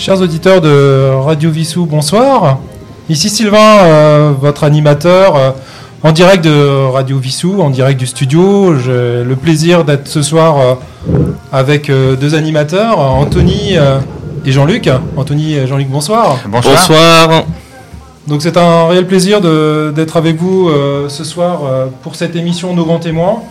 Chers auditeurs de Radio Vissou, bonsoir. Ici Sylvain, euh, votre animateur euh, en direct de Radio Vissou, en direct du studio. J'ai le plaisir d'être ce soir euh, avec deux animateurs, Anthony et Jean-Luc. Anthony et Jean-Luc, bonsoir. Bonsoir. Donc c'est un réel plaisir d'être avec vous ce soir pour cette émission Nos grands témoins.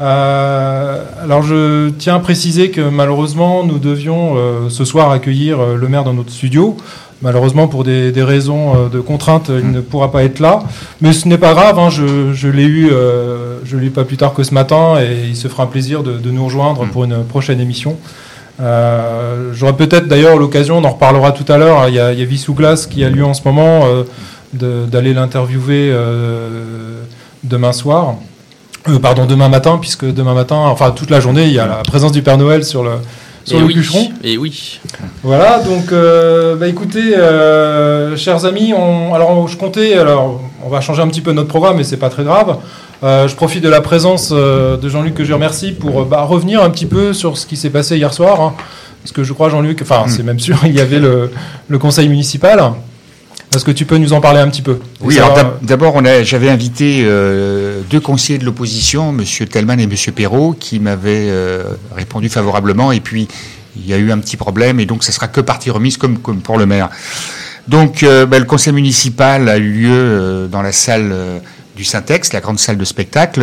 Euh, alors je tiens à préciser que malheureusement nous devions euh, ce soir accueillir euh, le maire dans notre studio. Malheureusement pour des, raisons de contraintes, il ne pourra pas être là. Mais ce n'est pas grave, hein, je, l'ai eu, je l'ai eu pas plus tard que ce matin et il se fera un plaisir de, nous rejoindre pour une prochaine émission. J'aurai peut-être d'ailleurs l'occasion, on en reparlera tout à l'heure, hein, il y a, il y a Glace qui a lieu en ce moment, d'aller l'interviewer demain soir. Euh, pardon, demain matin, puisque demain matin, enfin toute la journée, il y a la présence du Père Noël sur le, sur le oui, bûcheron. Et oui. Voilà, donc euh, bah, écoutez, euh, chers amis, on, alors je comptais, alors on va changer un petit peu notre programme, mais c'est pas très grave. je profite de la présence de Jean-Luc que je remercie pour bah, revenir un petit peu sur ce qui s'est passé hier soir. Hein. parce que je crois, Jean-Luc, enfin c'est même sûr, il y avait le, le conseil municipal. Est-ce que tu peux nous en parler un petit peu? Oui, alors d'abord, j'avais invité euh, deux conseillers de l'opposition, M. Tellman et M. Perrault, qui m'avaient euh, répondu favorablement. Et puis, il y a eu un petit problème, et donc ça sera que partie remise, comme, pour le maire. Donc, euh, ben, le conseil municipal a eu lieu dans la salle du Syntex, la grande salle de spectacle.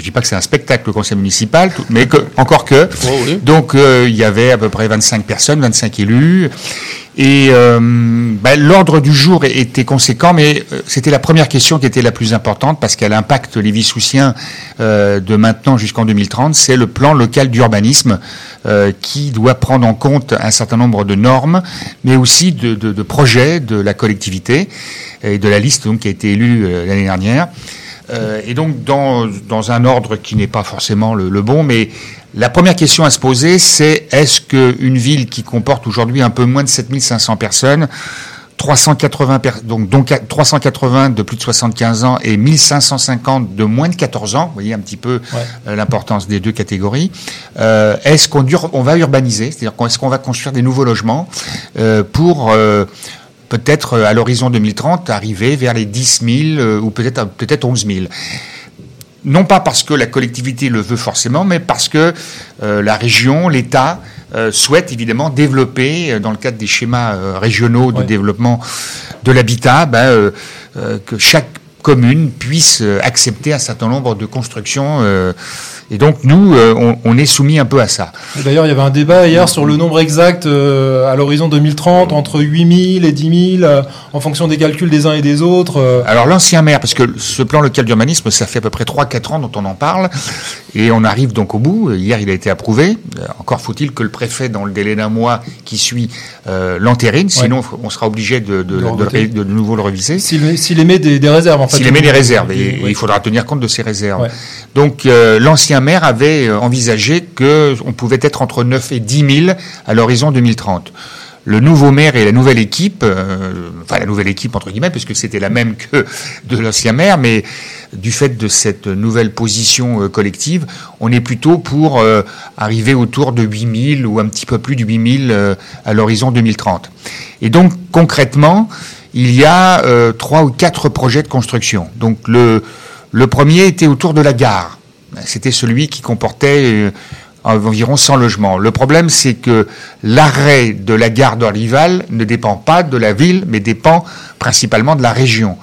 Je dis pas que c'est un spectacle le conseil municipal, mais que, encore que. Oh, donc il y avait à peu près 25 personnes, 25 élus, et euh, ben, l'ordre du jour était conséquent, mais euh, c'était la première question qui était la plus importante parce qu'elle impacte les Vissoussiens euh, de maintenant jusqu'en 2030. C'est le plan local d'urbanisme euh, qui doit prendre en compte un certain nombre de normes, mais aussi de, de, de projets de la collectivité et de la liste donc, qui a été élue l'année dernière. Et donc dans, dans un ordre qui n'est pas forcément le, le bon, mais la première question à se poser, c'est est-ce qu'une ville qui comporte aujourd'hui un peu moins de 7500 personnes, 380, donc, donc 380 de plus de 75 ans et 1550 de moins de 14 ans, vous voyez un petit peu euh, l'importance des deux catégories, euh, est-ce qu'on on va urbaniser, c'est-à-dire est-ce qu'on va construire des nouveaux logements euh, pour peut-être à l'horizon 2030 arriver vers les 10 000 ou peut-être peut-être 11 000 non pas parce que la collectivité le veut forcément, mais parce que euh, la région, l'État euh, souhaite évidemment développer, euh, dans le cadre des schémas régionaux de développement de l'habitat, ben, que chaque commune puisse accepter un certain nombre de constructions et donc nous, euh, on, est soumis un peu à ça. D'ailleurs, il y avait un débat hier sur le nombre exact euh, à l'horizon 2030 entre 8000 et 10 000 euh, en fonction des calculs des uns et des autres. Alors l'ancien maire, parce que ce plan local d'urbanisme, ça fait à peu près 3-4 ans dont on en parle, et on arrive donc au bout. Hier, il a été approuvé. Encore faut-il que le préfet, dans le délai d'un mois qui suit, l'entérine, sinon on sera obligé de, de, de, nouveau le réviser. S'il émet des, des, réserves, en fait. S'il émet des réserves, et, il faudra tenir compte de ces réserves. Donc l'ancien maire avait euh, envisagé qu'on pouvait être entre 9 et 10 000 à l'horizon 2030 le nouveau maire et la nouvelle équipe, euh, enfin la nouvelle équipe entre guillemets, puisque c'était la même que de l'ancien maire, mais du fait de cette nouvelle position euh, collective, on est plutôt pour arriver autour de 8000 ou un petit peu plus de 8000 à l'horizon 2030. Et donc concrètement, il y a trois ou quatre projets de construction. Donc le premier était autour de la gare. C'était celui qui comportait euh, environ 100 logements. Le problème, c'est que l'arrêt de la gare d'Orlival ne dépend pas de la ville, mais dépend principalement de la région.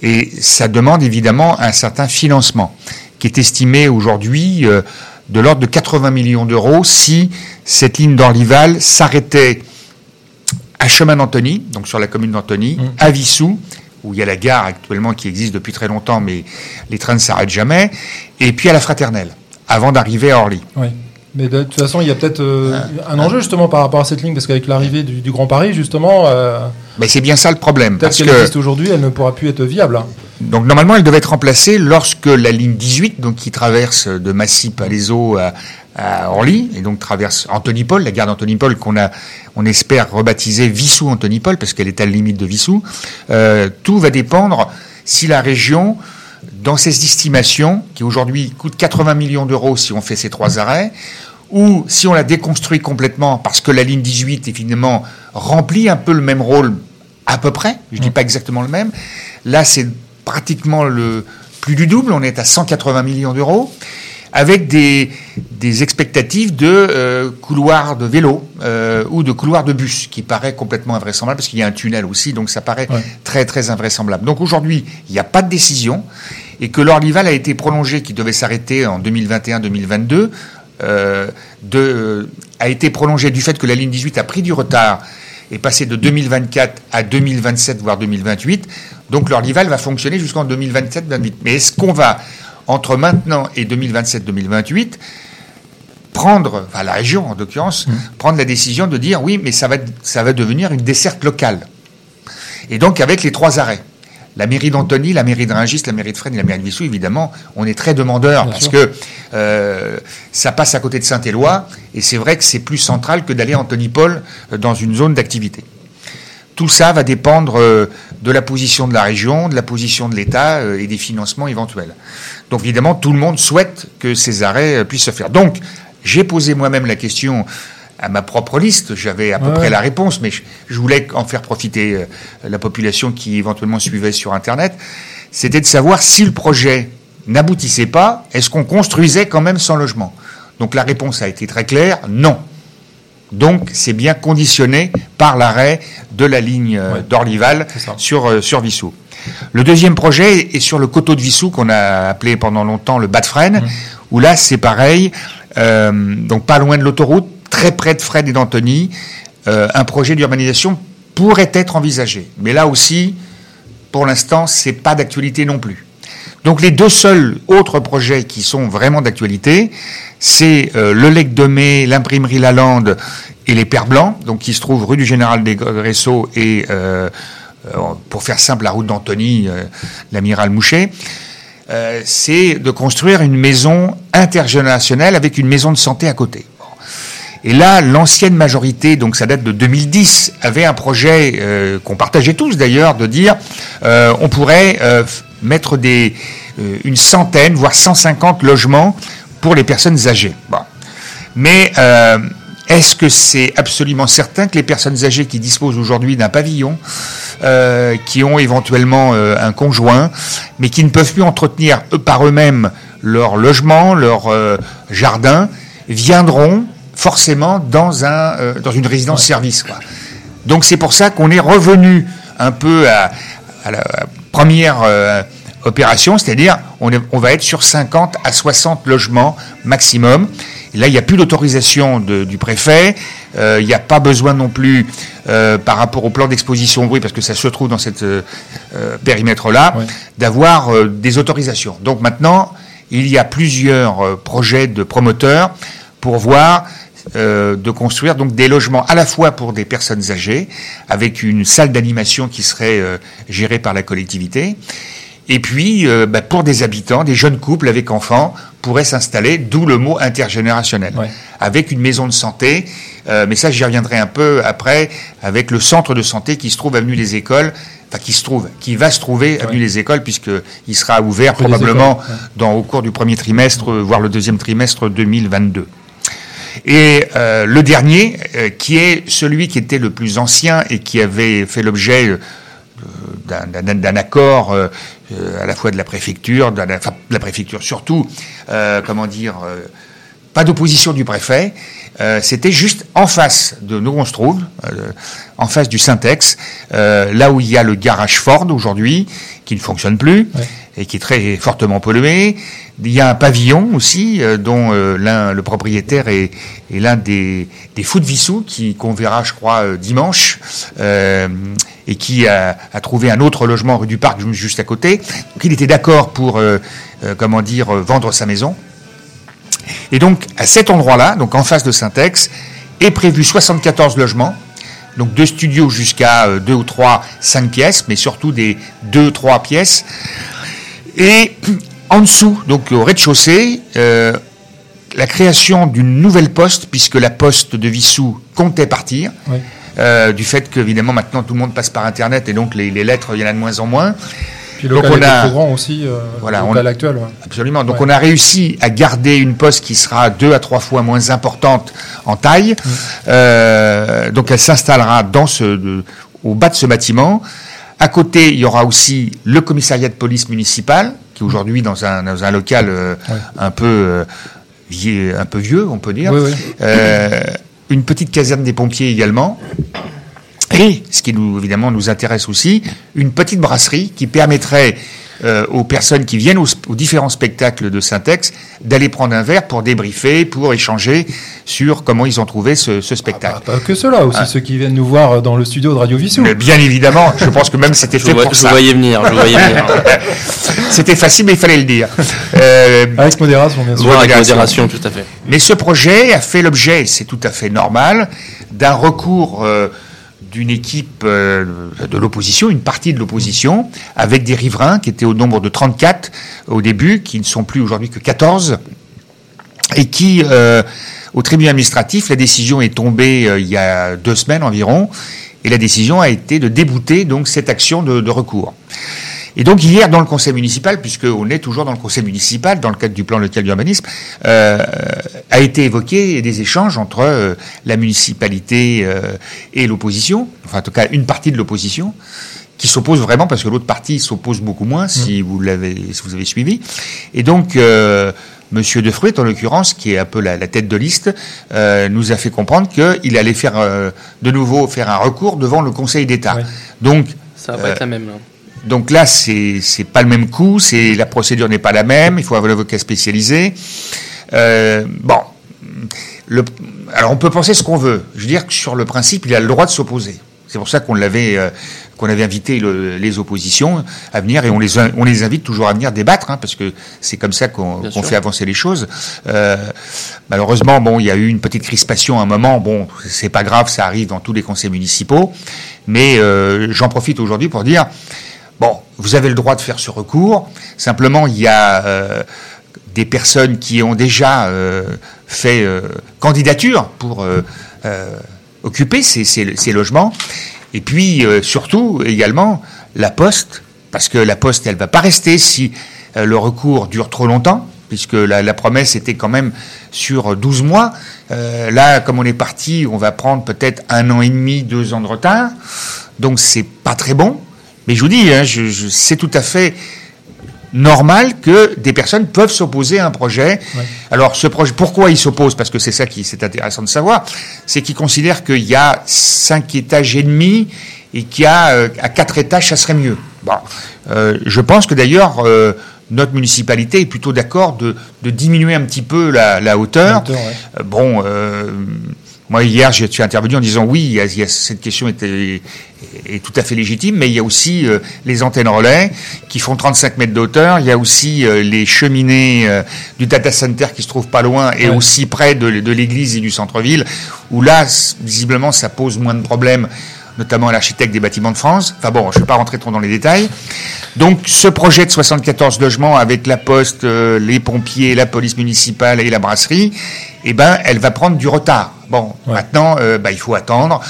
Et ça demande évidemment un certain financement, qui est estimé aujourd'hui euh, de l'ordre de 80 millions d'euros si cette ligne d'Orlival s'arrêtait à Chemin d'Antony, donc sur la commune d'Antony, mmh. à Vissou où il y a la gare actuellement qui existe depuis très longtemps, mais les trains ne s'arrêtent jamais, et puis à la Fraternelle, avant d'arriver à Orly. Oui. Mais de toute façon, il y a peut-être euh, un enjeu justement par rapport à cette ligne, parce qu'avec l'arrivée du, Grand Paris, justement. Euh, mais c'est bien ça le problème. Parce qu'elle existe aujourd'hui, elle ne pourra plus être viable. Hein. Donc normalement, elle devait être remplacée lorsque la ligne 18, donc qui traverse de Massy Palaiso à, à Orly, et donc traverse Antony-Paul, la gare d'Antony-Paul qu'on a, on espère rebaptiser Vissou-Antony-Paul, parce qu'elle est à la limite de Vissou, euh, tout va dépendre si la région, dans ses estimations, qui aujourd'hui coûte 80 millions d'euros si on fait ces trois arrêts, ou si on la déconstruit complètement parce que la ligne 18 est finalement remplit un peu le même rôle à peu près, je ne dis pas exactement le même. Là, c'est pratiquement le plus du double, on est à 180 millions d'euros avec des, des expectatives de euh, couloirs de vélo euh, ou de couloirs de bus, qui paraît complètement invraisemblable, parce qu'il y a un tunnel aussi, donc ça paraît très très invraisemblable. Donc aujourd'hui, il n'y a pas de décision, et que l'Orlival a été prolongé, qui devait s'arrêter en 2021-2022, euh, de, a été prolongé du fait que la ligne 18 a pris du retard est passé de 2024 à 2027, voire 2028. Donc l'Orlival va fonctionner jusqu'en 2027-2028. Mais est-ce qu'on va entre maintenant et 2027-2028, prendre, enfin la région en l'occurrence, mmh. prendre la décision de dire oui, mais ça va, ça va devenir une desserte locale. Et donc avec les trois arrêts. La mairie d'Antony, la mairie de Rungis, la mairie de Fresnes et la mairie de Vissou, évidemment, on est très demandeurs parce que euh, ça passe à côté de Saint-Éloi et c'est vrai que c'est plus central que d'aller à Antony-Paul euh, dans une zone d'activité. Tout ça va dépendre euh, de la position de la région, de la position de l'État euh, et des financements éventuels. Donc évidemment, tout le monde souhaite que ces arrêts euh, puissent se faire. Donc, j'ai posé moi-même la question à ma propre liste, j'avais à peu près la réponse, mais je, voulais en faire profiter la population qui éventuellement suivait sur Internet, c'était de savoir si le projet n'aboutissait pas, est-ce qu'on construisait quand même sans logement? Donc la réponse a été très claire, non. Donc c'est bien conditionné par l'arrêt de la ligne euh, d'Orlival sur, euh, sur Vissou. Le deuxième projet est sur le coteau de Vissou qu'on a appelé pendant longtemps le bas de Fresnes, mmh. où là c'est pareil, euh, donc pas loin de l'autoroute, très près de Fresnes et d'Antony, un projet d'urbanisation pourrait être envisagé. Mais là aussi, pour l'instant, c'est pas d'actualité non plus. Donc les deux seuls autres projets qui sont vraiment d'actualité, c'est euh, le Lec de Mai, l'imprimerie Lalande et les Pères Blancs, donc qui se trouvent rue du Général des Gresseaux et, euh, euh, pour faire simple, la route d'Antony, l'amiral Mouchet. c'est de construire une maison intergénérationnelle avec une maison de santé à côté. Et là, l'ancienne majorité, donc ça date de 2010, avait un projet qu'on partageait tous d'ailleurs, de dire on pourrait mettre des, une centaine, voire 150 logements pour les personnes âgées. Mais euh, est-ce que c'est absolument certain que les personnes âgées qui disposent aujourd'hui d'un pavillon, euh, qui ont éventuellement euh, un conjoint, mais qui ne peuvent plus entretenir eux, par eux-mêmes leur logement, leur jardin, viendront forcément dans, un, dans une résidence-service Donc c'est pour ça qu'on est revenu un peu à, à la première opération, c'est-à-dire on, on, va être sur 50 à 60 logements maximum. là, il n'y a plus d'autorisation du préfet, euh, il n'y a pas besoin non plus euh, par rapport au plan d'exposition au bruit, parce que ça se trouve dans cette euh, périmètre-là, d'avoir des autorisations. Donc maintenant, il y a plusieurs projets de promoteurs pour voir de construire donc des logements à la fois pour des personnes âgées, avec une salle d'animation qui serait gérée par la collectivité, et puis, euh, bah, pour des habitants, des jeunes couples avec enfants pourraient s'installer, d'où le mot intergénérationnel, avec une maison de santé. Euh, mais ça, j'y reviendrai un peu après, avec le centre de santé qui se trouve avenue des Écoles, enfin qui se trouve, qui va se trouver avenue des Écoles, puisqu'il sera ouvert probablement dans, au cours du premier trimestre, voire le deuxième trimestre 2022. Et euh, le dernier, qui est celui qui était le plus ancien et qui avait fait l'objet d'un accord euh, à la fois de la préfecture, de la, préfecture surtout, euh, comment dire, euh, pas d'opposition du préfet. C'était juste en face de nous on se trouve, en face du Syntex, là où il y a le garage Ford aujourd'hui, qui ne fonctionne plus et qui est très fortement pollué. Il y a un pavillon aussi, dont l'un, le propriétaire est, l'un des, des fous de Vissou, qui qu'on verra, je crois, dimanche et qui a, trouvé un autre logement rue du Parc juste à côté. Donc il était d'accord pour, euh, euh, comment dire, euh, vendre sa maison. Et donc à cet endroit-là, donc en face de Syntex, est prévu 74 logements, donc deux studios jusqu'à deux ou trois, cinq pièces, mais surtout des deux, trois pièces. Et en dessous, donc au rez-de-chaussée, la création d'une nouvelle poste, puisque la poste de Vissou comptait partir. Euh, du fait qu'évidemment maintenant tout le monde passe par Internet et donc les, lettres, il y en a de moins en moins. Puis le local on a, grand aussi, voilà, on, actuel. Absolument. Donc on a réussi à garder une poste qui sera deux à trois fois moins importante en taille. Mm. donc elle s'installera dans ce, au bas de ce bâtiment. À côté, il y aura aussi le commissariat de police municipal, qui est aujourd'hui dans un, dans un local un peu un peu vieux, on peut dire. Euh, une petite caserne des pompiers également. Et, ce qui nous, évidemment nous intéresse aussi, une petite brasserie qui permettrait euh, aux personnes qui viennent aux, différents spectacles de Syntex d'aller prendre un verre pour débriefer, pour échanger sur comment ils ont trouvé ce, spectacle. Ah, pas que cela, aussi ah. ceux qui viennent nous voir dans le studio de Radio Vissou. bien évidemment, je pense que même c'était fait pour ça. Je voyais venir, je voyais venir. c'était facile, mais il fallait le dire. Euh, avec modération, bien sûr. avec modération, tout à fait. Mais ce projet a fait l'objet, c'est tout à fait normal, d'un recours... Euh, d'une équipe euh, de l'opposition, une partie de l'opposition, avec des riverains qui étaient au nombre de 34 au début, qui ne sont plus aujourd'hui que 14, et qui, euh, au tribunal administratif, la décision est tombée euh, il y a deux semaines environ, et la décision a été de débouter donc cette action de recours. Et donc hier, dans le conseil municipal, puisqu'on est toujours dans le conseil municipal, dans le cadre du plan local d'urbanisme, euh, a été évoqué des échanges entre euh, la municipalité euh, et l'opposition, enfin en tout cas une partie de l'opposition, qui s'oppose vraiment parce que l'autre partie s'oppose beaucoup moins, si mmh. vous l'avez, si vous avez suivi. Et donc euh, Monsieur De en l'occurrence, qui est un peu la, tête de liste, euh, nous a fait comprendre qu'il allait faire euh, de nouveau faire un recours devant le Conseil d'État. Donc ça va pas être la même. Là. Donc là, c'est c'est pas le même coup, c'est la procédure n'est pas la même. Il faut avoir l'avocat spécialisé. Euh, bon, le, alors on peut penser ce qu'on veut. Je veux dire que sur le principe, il a le droit de s'opposer. C'est pour ça qu'on l'avait euh, qu'on avait invité les oppositions à venir et on les on les invite toujours à venir débattre hein, parce que c'est comme ça qu'on fait avancer les choses. Euh, malheureusement, bon, il y a eu une petite crispation à un moment. Bon, c'est pas grave, ça arrive dans tous les conseils municipaux. Mais euh, j'en profite aujourd'hui pour dire Bon, vous avez le droit de faire ce recours. Simplement, il y a euh, des personnes qui ont déjà euh, fait euh, candidature pour occuper ces, logements. Et puis, surtout, également, la Poste, parce que la Poste, elle ne va pas rester si le recours dure trop longtemps, puisque la, promesse était quand même sur 12 mois. là, comme on est parti, on va prendre peut-être un an et demi, deux ans de retard. Donc, c'est pas très bon. Mais je vous dis, hein, je, c'est tout à fait normal que des personnes peuvent s'opposer à un projet. Alors, ce projet, pourquoi ils s'opposent Parce que c'est ça qui c'est intéressant de savoir, c'est qu'ils considèrent qu'il y a cinq étages et demi et qu'il y a euh, à quatre étages, ça serait mieux. Bon, euh, je pense que d'ailleurs. Euh, notre municipalité est plutôt d'accord de, de, diminuer un petit peu la, la hauteur. bon, moi, hier, je suis intervenu en disant oui, il y a, cette question est, est, tout à fait légitime, mais il y a aussi euh, les antennes relais qui font 35 mètres d'auteur. Il y a aussi euh, les cheminées euh, du data center qui se trouvent pas loin et aussi près de, de l'église et du centre-ville, où là, visiblement, ça pose moins de problèmes notamment à l'architecte des bâtiments de France. Enfin bon, je ne vais pas rentrer trop dans les détails. Donc ce projet de 74 logements avec la poste, les pompiers, la police municipale et la brasserie, eh ben, elle va prendre du retard. Bon, maintenant, euh, bah, il faut attendre.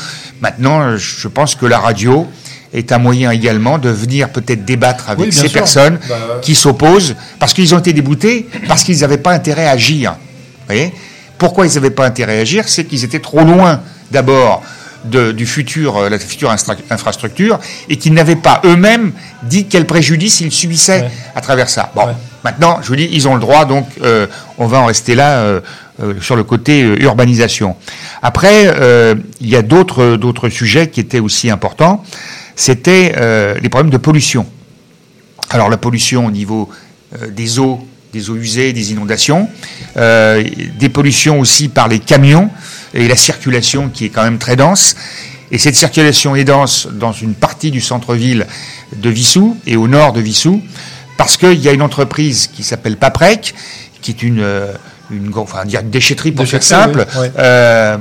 Maintenant, je pense que la radio est un moyen également de venir peut-être débattre avec ces personnes bah, qui s'opposent parce qu'ils ont été déboutés, parce qu'ils n'avaient pas intérêt à agir. Vous voyez? Pourquoi ils n'avaient pas intérêt à agir? C'est qu'ils étaient trop loin, d'abord, du futur, euh, la future infrastructure, et qu'ils n'avaient pas eux-mêmes dit quel préjudice ils subissaient à travers ça. Bon, maintenant, je vous dis, ils ont le droit, donc euh, on va en rester là. Euh, sur le côté euh, urbanisation. Après, euh, il y a d'autres d'autres sujets qui étaient aussi importants. C'était les problèmes de pollution. Alors la pollution au niveau des eaux, des eaux usées, des inondations, des pollutions aussi par les camions et la circulation qui est quand même très dense. Et cette circulation est dense dans une partie du centre-ville de Vissou et au nord de Vissou, parce qu'il y a une entreprise qui s'appelle Paprec, qui est une, une, enfin, une déchetterie pour faire simple, euh,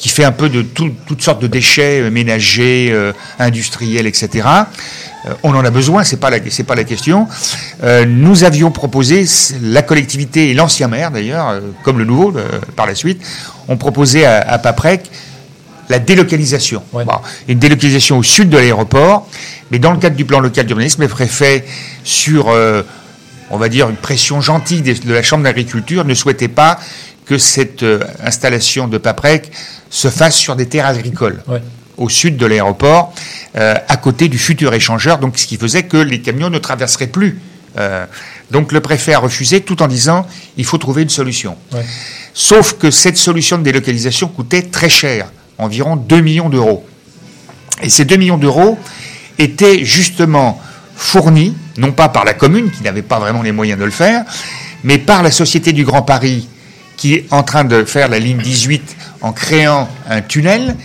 qui fait un peu de toutes sortes de déchets euh, ménagers, euh, industriels, etc. on en a besoin, c'est pas la, c'est pas la question. nous avions proposé, la collectivité et l'ancien maire d'ailleurs, comme le nouveau par la suite, ont proposé à, à Paprec la délocalisation. Une délocalisation au sud de l'aéroport, Mais dans le cadre du plan local d'urbanisme, les préfets, sur, euh, on va dire, une pression gentille de la Chambre d'agriculture, ne souhaitaient pas que cette euh, installation de Paprec se fasse sur des terres agricoles. au sud de l'aéroport, euh, à côté du futur échangeur, donc ce qui faisait que les camions ne traverseraient plus. donc le préfet a refusé tout en disant il faut trouver une solution. Sauf que cette solution de délocalisation coûtait très cher, environ 2 millions d'euros. Et ces 2 millions d'euros, était justement fourni, non pas par la commune, qui n'avait pas vraiment les moyens de le faire, mais par la Société du Grand Paris, qui est en train de faire la ligne 18 en créant un tunnel,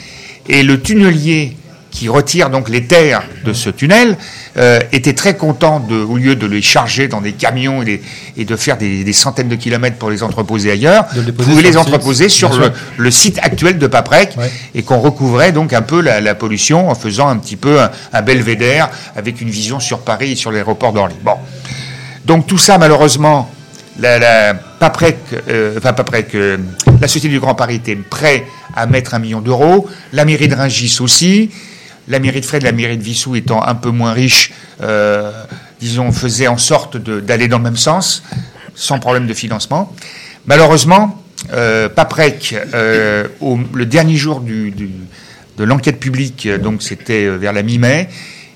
et le tunnelier qui retire donc les terres de ce tunnel, euh, était très content, de, au lieu de les charger dans des camions et, et de faire des, des, centaines de kilomètres pour les entreposer ailleurs, de pouvait les entreposer sur le, le, site actuel de Paprec et qu'on recouvrait donc un peu la, la, pollution en faisant un petit peu un, un, belvédère avec une vision sur Paris et sur l'aéroport d'Orly. Bon. Donc tout ça, malheureusement, la, Paprec, euh, euh, la Société du Grand Paris était prêt à mettre un million d'euros, la mairie de Rungis aussi, la mairie de Fred, la mairie de Vissou étant un peu moins riche, euh, disons, faisait en sorte d'aller dans le même sens, sans problème de financement. Malheureusement, Paprec, le dernier jour de l'enquête publique, donc c'était vers la mi-mai,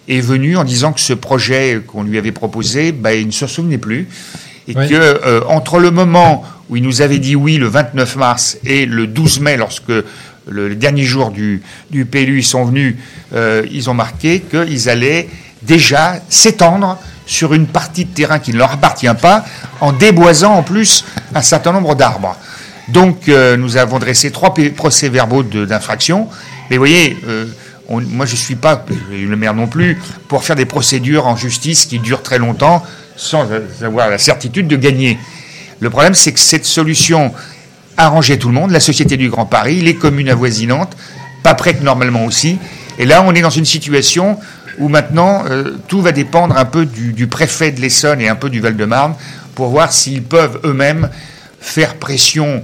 est venu en disant que ce projet qu'on lui avait proposé, bah, il ne se souvenait plus. Et oui. que euh, entre le moment où il nous avait dit oui le 29 mars et le 12 mai, lorsque le, dernier jour du, du PLU, ils sont venus, euh, ils ont marqué qu'ils allaient déjà s'étendre sur une partie de terrain qui ne leur appartient pas, en déboisant en plus un certain nombre d'arbres. Donc euh, nous avons dressé trois procès-verbaux d'infraction, mais vous voyez, euh, on, moi je ne suis pas, le maire non plus, pour faire des procédures en justice qui durent très longtemps sans avoir la certitude de gagner. Le problème, c'est que cette solution arranger tout le monde, la Société du Grand Paris, les communes avoisinantes, pas prêtes normalement aussi. Et là, on est dans une situation où maintenant, euh, tout va dépendre un peu du, préfet de l'Essonne et un peu du Val-de-Marne pour voir s'ils peuvent eux-mêmes faire pression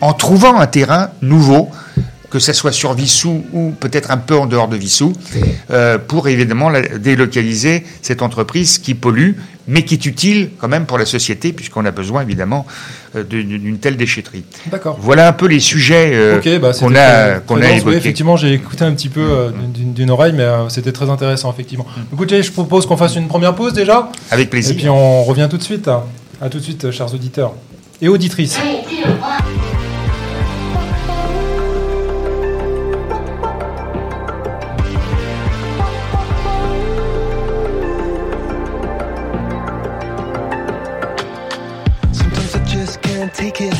en trouvant un terrain nouveau que ce soit sur Vissou ou peut-être un peu en dehors de Vissou, euh, pour évidemment délocaliser cette entreprise qui pollue, mais qui est utile quand même pour la société, puisqu'on a besoin évidemment euh, d'une telle déchetterie. D'accord. Voilà un peu les sujets euh, okay, bah, qu'on a, qu a évoqués. Oui, effectivement, j'ai écouté un petit peu euh, d'une oreille, mais euh, c'était très intéressant, effectivement. Mm. Écoutez, je propose qu'on fasse une première pause déjà. Avec plaisir. Et puis on revient tout de suite. À, à tout de suite, chers auditeurs et auditrices. Take it.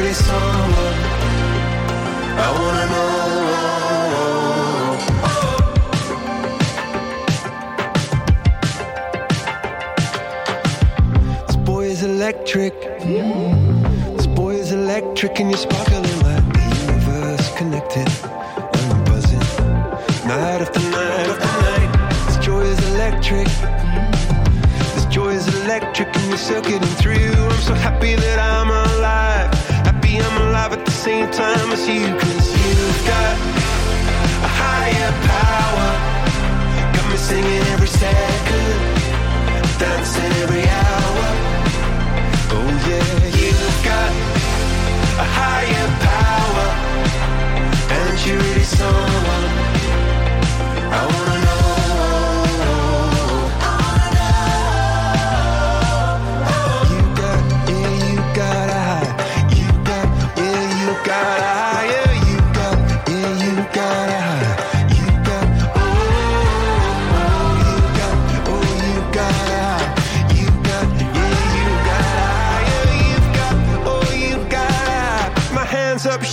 She someone I wanna know. This boy is electric. This boy is electric and you're sparkling like the universe connected. And I'm buzzing night after night after night. This joy is electric. This joy is electric and you're circuiting through. I'm so happy that I'm alive. Same time as you. Cause you've got a higher power. Got me singing every second. Dancing every hour. Oh yeah, you've got a higher power, and you're really someone I wanna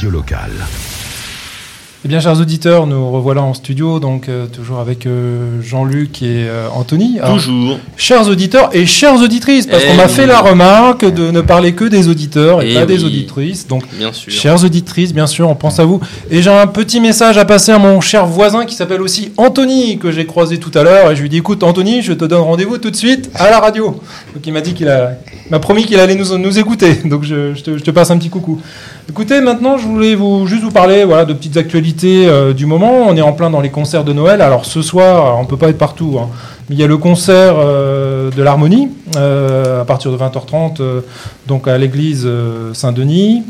radio locale. Eh bien, chers auditeurs, nous revoilà en studio, donc euh, toujours avec euh, Jean-Luc et euh, Anthony. toujours. Chers auditeurs et chères auditrices, parce qu'on m'a fait la remarque de ne parler que des auditeurs et, pas des auditrices. Donc, bien sûr. chères auditrices, bien sûr, on pense à vous. Et j'ai un petit message à passer à mon cher voisin qui s'appelle aussi Anthony, que j'ai croisé tout à l'heure. Et je lui dis, écoute, Anthony, je te donne rendez-vous tout de suite à la radio. Donc, il m'a dit qu'il a, m'a promis qu'il allait nous, nous écouter. Donc, je, te, je te passe un petit coucou. Écoutez, maintenant, je voulais vous, juste vous parler voilà, de petites actualités euh, du moment. On est en plein dans les concerts de Noël. Alors, ce soir, on ne peut pas être partout. Hein. Il y a le concert euh, de l'Harmonie euh, à partir de 20h30, donc à l'église Saint-Denis.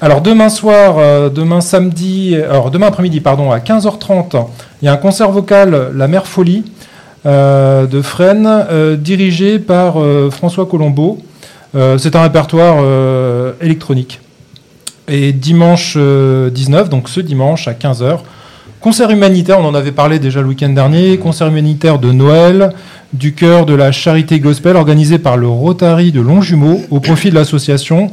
Alors demain soir, demain samedi, alors demain après-midi, pardon, à 15h30, il y a un concert vocal, La Mère Folie, de Fresnes, dirigé par François Colombo. C'est un répertoire électronique. Et dimanche 19, euh, donc ce dimanche à 15h, concert humanitaire, on en avait parlé déjà le week-end dernier, concert humanitaire de Noël du cœur de la charité gospel organisé par le Rotary de Longjumeau au profit de l'association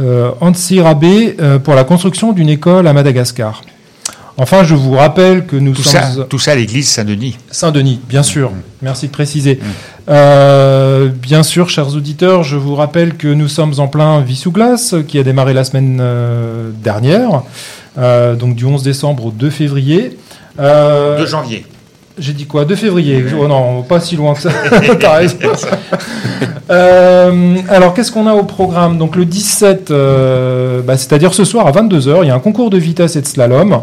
euh, Ansi Rabé euh, pour la construction d'une école à Madagascar. Enfin, je vous rappelle que nous tout sommes... Ça, tout ça à l'église Saint-Denis. Saint-Denis, bien sûr. Mm. Merci de préciser. Mm. Euh, bien sûr, chers auditeurs, je vous rappelle que nous sommes en plein Vissouglas, qui a démarré la semaine euh, dernière, euh, donc du 11 décembre au 2 février. 2 janvier. J'ai dit quoi? 2 février Oh non, pas si loin que ça. alors, qu'est-ce qu'on a au programme? Donc, le 17, bah, c'est-à-dire ce soir à 22h, il y a un concours de vitesse et de slalom.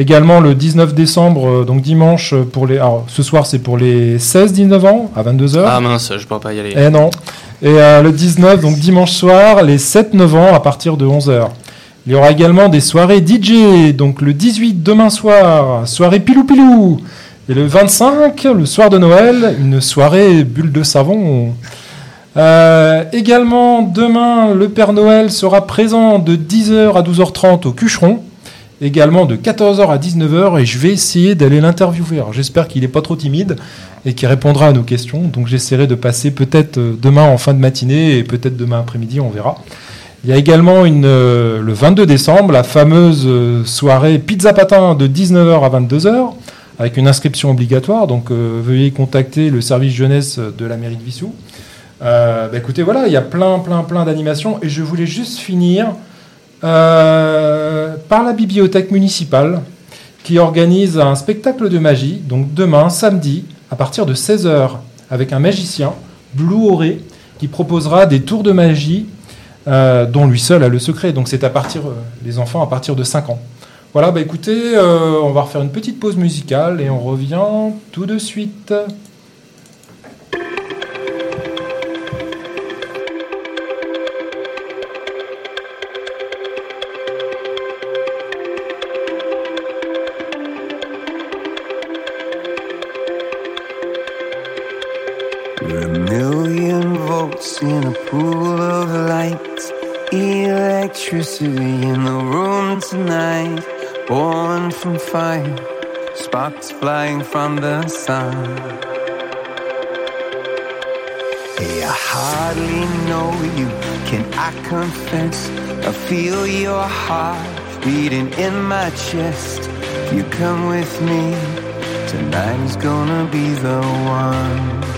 Également le 19 décembre, euh, donc dimanche, euh, pour les. Alors, ce soir, c'est pour les 16-19 ans, à 22h. Ah mince, je ne pourrais pas y aller. Eh non. Et euh, le 19, donc dimanche soir, les 7-9 ans, à partir de 11h. Il y aura également des soirées DJ, donc le 18 demain soir, soirée pilou pilou. Et le 25, le soir de Noël, une soirée bulle de savon. également, demain, le Père Noël sera présent de 10h à 12h30 au Cucheron également de 14h à 19h et je vais essayer d'aller l'interviewer. j'espère qu'il n'est pas trop timide et qu'il répondra à nos questions. Donc j'essaierai de passer peut-être euh, demain en fin de matinée et peut-être demain après-midi, on verra. Il y a également une, euh, le 22 décembre la fameuse euh, soirée pizza patin de 19h à 22h avec une inscription obligatoire. Donc veuillez contacter le service jeunesse de la mairie de Vissou. Bah, écoutez, voilà, il y a plein, plein, plein d'animations et je voulais juste finir euh, par la bibliothèque municipale qui organise un spectacle de magie, donc demain, samedi, à partir de 16h, avec un magicien, Blue Auré, qui proposera des tours de magie euh, dont lui seul a le secret. Donc c'est à partir, euh, les enfants à partir de 5 ans. Voilà, bah écoutez, on va refaire une petite pause musicale et on revient tout de suite. In a pool of light. Electricity in the room tonight. Born from fire, sparks flying from the sun. Hey, I hardly know you, can I confess? I feel your heart beating in my chest. You come with me, tonight is gonna be the one.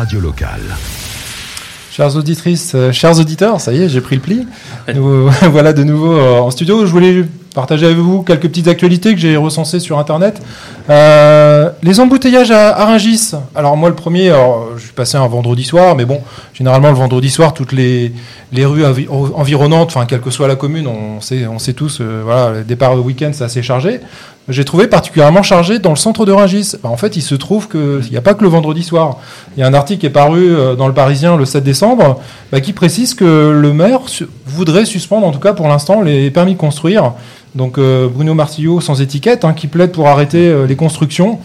Radio locale. Chères auditrices, euh, chers auditeurs, ça y est, j'ai pris le pli. Nous voilà de nouveau euh, en studio. Je voulais partager avec vous quelques petites actualités que j'ai recensées sur Internet. Euh, les embouteillages à, Rungis. Alors moi, le premier, je suis passé un vendredi soir, mais bon, généralement le vendredi soir, toutes les, les rues envi- environnantes, enfin quelle que soit la commune, on sait, on sait tous, euh, voilà, le départ au week-end, c'est assez chargé. J'ai trouvé particulièrement chargé dans le centre de Rungis. Ben, en fait, il se trouve qu'il n'y a pas que le vendredi soir. Il y a un article qui est paru euh, dans le Parisien le 7 décembre bah, qui précise que le maire voudrait suspendre, en tout cas pour l'instant, les permis de construire. Donc euh, Bruno Martillot, sans étiquette, hein, qui plaide pour arrêter euh, les constructions.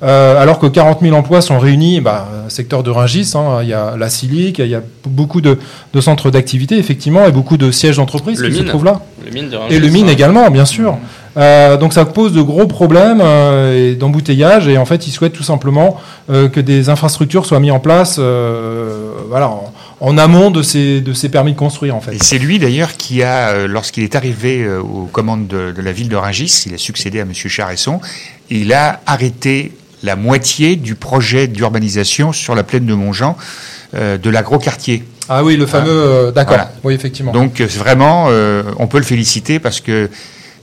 Euh, alors que 40 000 emplois sont réunis, bah, secteur de Rungis, hein, il y a la Silic, il y a beaucoup de, de centres d'activité, effectivement, et beaucoup de sièges d'entreprise qui se trouvent là. Le mine de Et le mine également, bien sûr. Euh, donc ça pose de gros problèmes euh, d'embouteillage et en fait ils souhaitent tout simplement euh, que des infrastructures soient mises en place voilà, en, en amont de ces, de ces permis de construire en fait. Et c'est lui d'ailleurs qui a, lorsqu'il est arrivé aux commandes de, de la ville de Rungis, il a succédé à M. Charesson, il a arrêté la moitié du projet d'urbanisation sur la plaine de Montjean de l'agroquartier. Ah oui, le fameux... euh, D'accord, Voilà. oui effectivement. Donc vraiment, on peut le féliciter parce que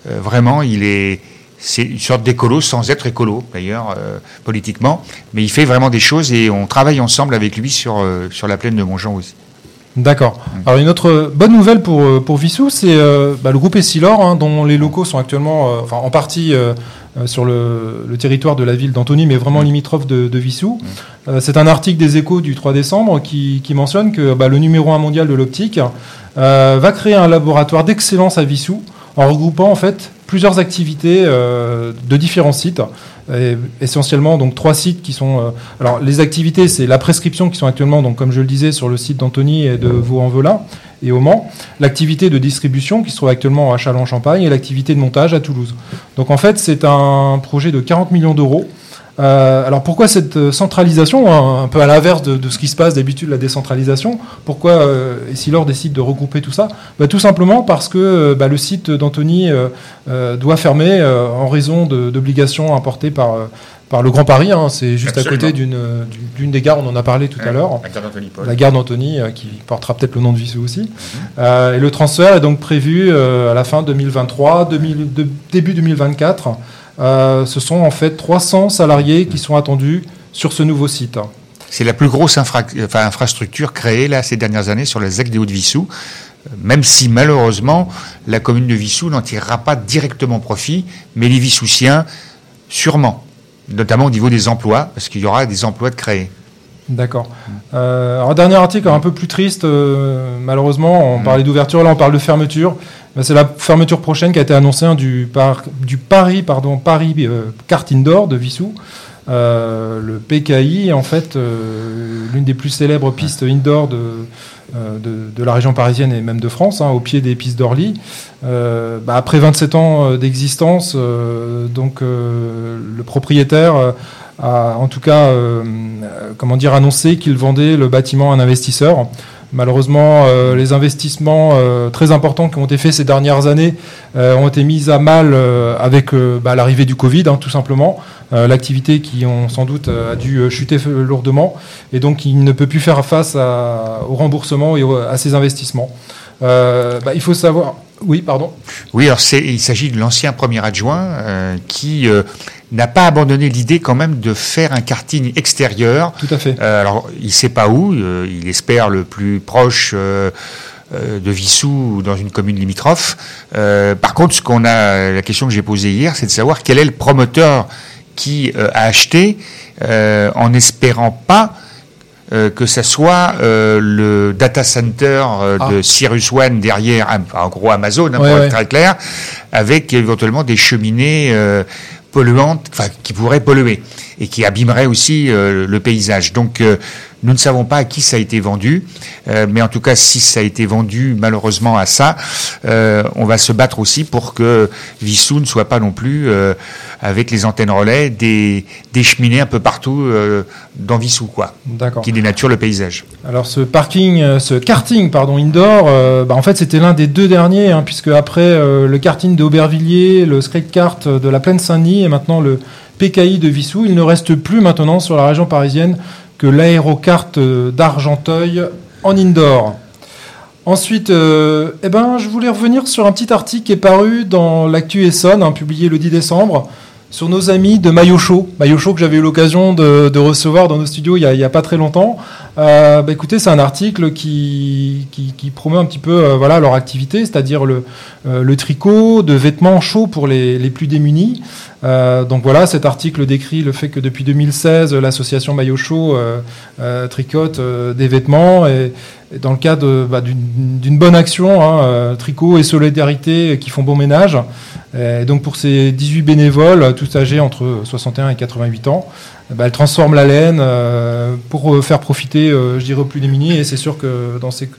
euh, vraiment, il est, c'est une sorte d'écolo sans être écolo d'ailleurs euh, politiquement, mais il fait vraiment des choses et on travaille ensemble avec lui sur euh, sur la plaine de Montjean aussi. D'accord. Alors une autre bonne nouvelle pour, pour Vissou, c'est euh, bah, le groupe Essilor, hein, dont les locaux sont actuellement, euh, enfin en partie euh, sur le, le territoire de la ville d'Antony, mais vraiment limitrophe de, de Vissou. Euh, c'est un article des Échos du 3 décembre qui, qui mentionne que bah, le numéro 1 mondial de l'optique va créer un laboratoire d'excellence à Vissou en regroupant en fait plusieurs activités euh, de différents sites. Essentiellement donc trois sites qui sont. euh, alors les activités, c'est la prescription qui sont actuellement donc comme je le disais sur le site d'Anthony et de Vaux-en-Velin et au Mans, l'activité de distribution qui se trouve actuellement à Châlons-Champagne et l'activité de montage à Toulouse. Donc en fait, c'est un projet de 40 millions d'euros. Euh, alors pourquoi cette euh, centralisation, hein, un peu à l'inverse de, de ce qui se passe d'habitude, la décentralisation Pourquoi euh, Essilor décide de regrouper tout ça bah, Tout simplement parce que euh, bah, le site d'Anthony euh, euh, doit fermer euh, en raison d'obligations importées par, par le Grand Paris. hein. C'est juste Absolument. à côté d'une des gares, on en a parlé tout à l'heure. La gare d'Antony, euh, qui portera peut-être le nom de Vissou aussi. Euh, et le transfert est donc prévu euh, à la fin 2023, 2000 de- début 2024. Euh, ce sont en fait 300 salariés qui sont attendus sur ce nouveau site. C'est la plus grosse infrastructure créée ces dernières années sur la ZEC des Hauts-de-Vissou, euh, même si malheureusement la commune de Vissou n'en tirera pas directement profit, mais les Vissoussiens sûrement, notamment au niveau des emplois, parce qu'il y aura des emplois de créer. D'accord. Euh, alors, dernier article un peu plus triste, euh, malheureusement, on parlait d'ouverture, là on parle de fermeture. Ben, c'est la fermeture prochaine qui a été annoncée hein, du, par- du Paris, pardon, Paris euh, Kart Indoor de Vissou. Euh, le PKI, en fait, euh, l'une des plus célèbres pistes indoor de, euh, de, de la région parisienne et même de France, hein, au pied des pistes d'Orly. Euh, bah, après 27 ans d'existence, euh, donc euh, le propriétaire euh, a en tout cas, euh, comment dire, annoncé qu'il vendait le bâtiment à un investisseur. Malheureusement, euh, les investissements euh, très importants qui ont été faits ces dernières années ont été mis à mal avec bah, l'arrivée du Covid, hein, tout simplement. L'activité qui, ont sans doute, a dû chuter lourdement et donc il ne peut plus faire face au remboursement et à ses investissements. Bah, il faut savoir. Oui, pardon. Oui, alors il s'agit de l'ancien premier adjoint qui n'a pas abandonné l'idée quand même de faire un karting extérieur. Tout à fait. Euh, alors, il sait pas où, euh, il espère le plus proche euh, de Vissou ou dans une commune limitrophe. Par contre, ce qu'on a, la question que j'ai posée hier, c'est de savoir quel est le promoteur qui a acheté en espérant pas euh, que ça soit euh, le data center euh, Ah. de Cyrus One derrière, en gros Amazon, hein, Ouais, pour ouais. être très clair, avec éventuellement des cheminées polluantes, enfin qui pourraient polluer et qui abîmeraient aussi euh, le paysage. Donc euh, nous ne savons pas à qui ça a été vendu, euh, mais en tout cas si ça a été vendu malheureusement à ça, on va se battre aussi pour que Vissou ne soit pas non plus avec les antennes relais des, des cheminées un peu partout dans Vissou, quoi, qui dénature le paysage. Alors ce parking, ce karting pardon indoor, bah, en fait c'était l'un des deux derniers, hein, puisque après le karting d'Aubervilliers, le skate kart de la Plaine Saint-Denis et maintenant le PKI de Vissou, il ne reste plus maintenant sur la région parisienne que l'aérocart euh, d'Argenteuil en indoor. Ensuite, euh, eh ben, je voulais revenir sur un petit article qui est paru dans l'actu Essonne, hein, publié le 10 décembre, sur nos amis de Maillot Show. Maillot Show que j'avais eu l'occasion de, recevoir dans nos studios il y a, pas très longtemps. Euh, bah, écoutez, c'est un article qui, qui, qui promeut un petit peu euh, voilà, leur activité, c'est-à-dire le, tricot de vêtements chauds pour les plus démunis. Euh, donc voilà, cet article décrit le fait que depuis 2016, l'association Maillot Chaud euh, euh, tricote des vêtements et, et dans le cadre bah, d'une bonne action, hein, tricot et solidarité qui font bon ménage. Et donc pour ces 18 bénévoles, tous âgés entre 61 et 88 ans, ben, elle transforme la laine euh, pour faire profiter, euh, je dirais, aux plus démunis. Et c'est sûr que dans ces,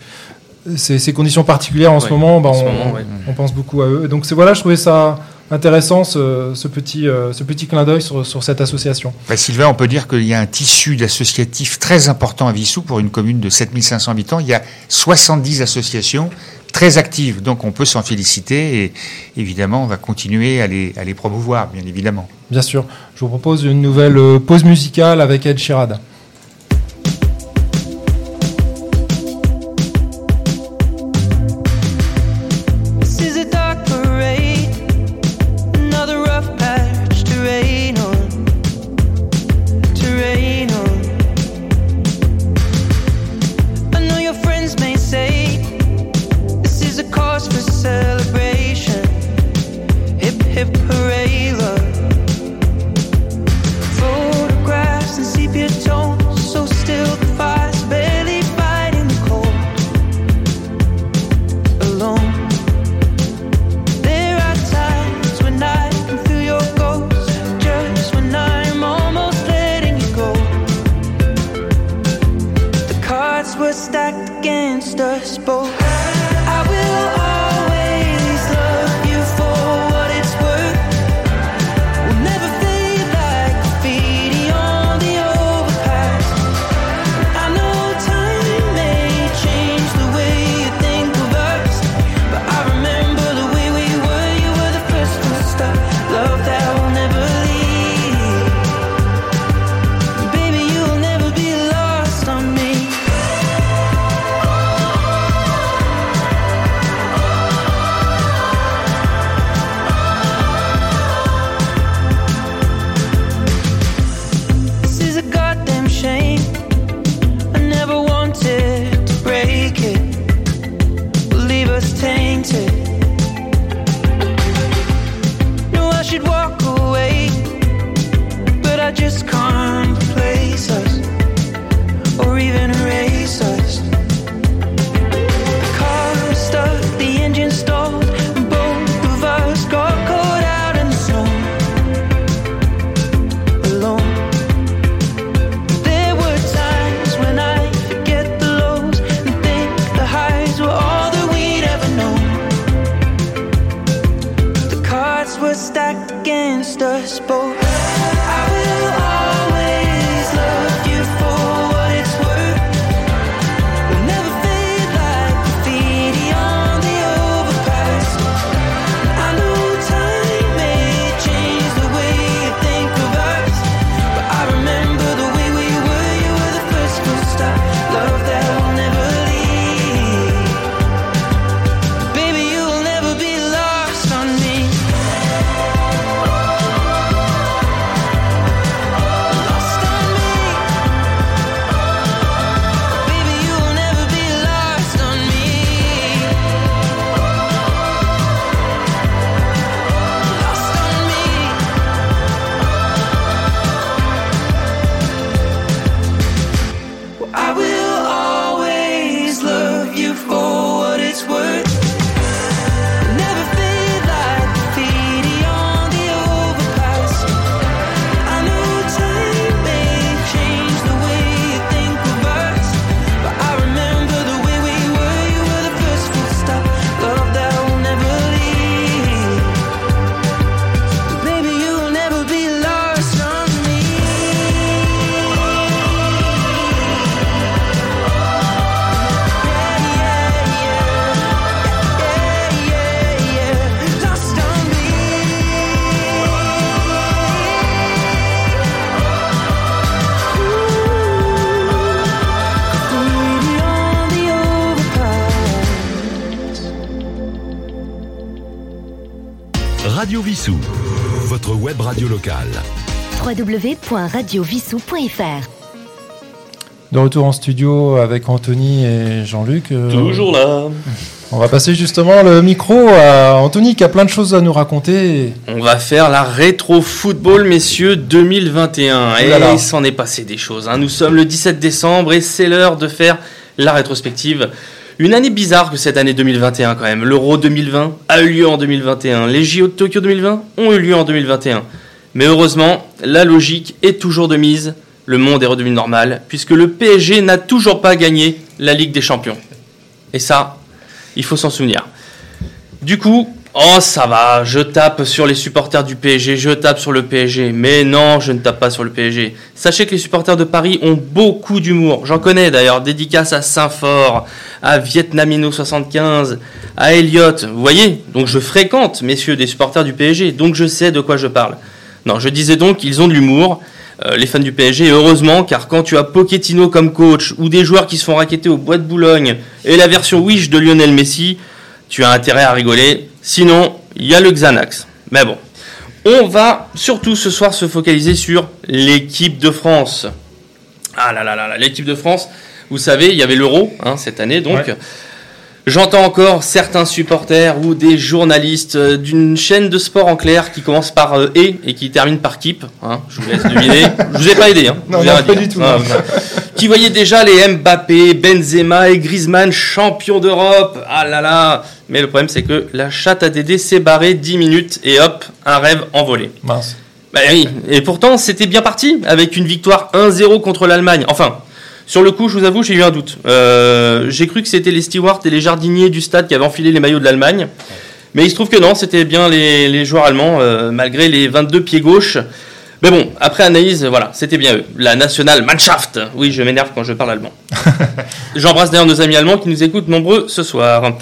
ces, ces conditions particulières en ce moment, bah, en ce on, moment, ouais. on pense beaucoup à eux. Et donc voilà, je trouvais ça intéressant ce, ce petit, euh, ce petit clin d'œil sur, sur cette association. Bah, Sylvain, on peut dire qu'il y a un tissu d'associatifs très important à Vissou pour une commune de 7500 habitants. Il y a 70 associations très actives, donc on peut s'en féliciter et évidemment on va continuer à les, à les promouvoir, bien évidemment. Bien sûr, je vous propose une nouvelle euh, pause musicale avec Ed Sheeran. Vissou. Votre web radio locale. www.radiovissou.fr De retour en studio avec Anthony et Jean-Luc. euh, Toujours là. On va passer justement le micro à Anthony qui a plein de choses à nous raconter. On va faire la rétro football, messieurs, 2021. Et là là. il s'en est passé des choses. hein. Nous sommes le 17 décembre et c'est l'heure de faire la rétrospective. Une année bizarre que cette année 2021 quand même. L'Euro 2020 a eu lieu en 2021. Les JO de Tokyo 2020 ont eu lieu en 2021. Mais heureusement, la logique est toujours de mise. Le monde est redevenu normal puisque le PSG n'a toujours pas gagné la Ligue des Champions. Et ça, il faut s'en souvenir. Du coup, oh ça va, je tape sur les supporters du PSG, je tape sur le PSG. Mais non, je ne tape pas sur le PSG. Sachez que les supporters de Paris ont beaucoup d'humour. J'en connais d'ailleurs, dédicace à Saint-Fort, à Vietnamino75, à Elliott. Vous voyez? Donc je fréquente, messieurs, des supporters du PSG, donc je sais de quoi je parle. Non, je disais donc qu'ils ont de l'humour. euh, les fans du PSG, heureusement, car quand tu as Pochettino comme coach, ou des joueurs qui se font raqueter au Bois de Boulogne, et la version Wish de Lionel Messi, tu as intérêt à rigoler. Sinon, il y a le Xanax. Mais bon, on va surtout ce soir se focaliser sur l'équipe de France. Ah là là là l'équipe de France. Vous savez, il y avait l'Euro hein, cette année, donc. J'entends encore certains supporters ou des journalistes euh, d'une chaîne de sport en clair qui commence par euh, et et qui termine par keep. Hein, je vous laisse deviner. je vous ai pas aidé. Hein, Non, pas du tout, Ah, qui voyait déjà les Mbappé, Benzema et Griezmann champions d'Europe. Ah là là. Mais le problème c'est que la chatte à Dédé s'est barrée 10 minutes et hop, un rêve envolé. Mince. Bah oui, et pourtant c'était bien parti avec une victoire 1-0 contre l'Allemagne. Enfin, Sur le coup, je vous avoue, j'ai eu un doute. Euh, j'ai cru que c'était les stewards et les jardiniers du stade qui avaient enfilé les maillots de l'Allemagne. Mais il se trouve que non, c'était bien les, les joueurs allemands, euh, malgré les 22 pieds gauche. Mais bon, après analyse, voilà, c'était bien eux. La nationale Mannschaft. Oui, je m'énerve quand je parle allemand. J'embrasse d'ailleurs nos amis allemands qui nous écoutent nombreux ce soir.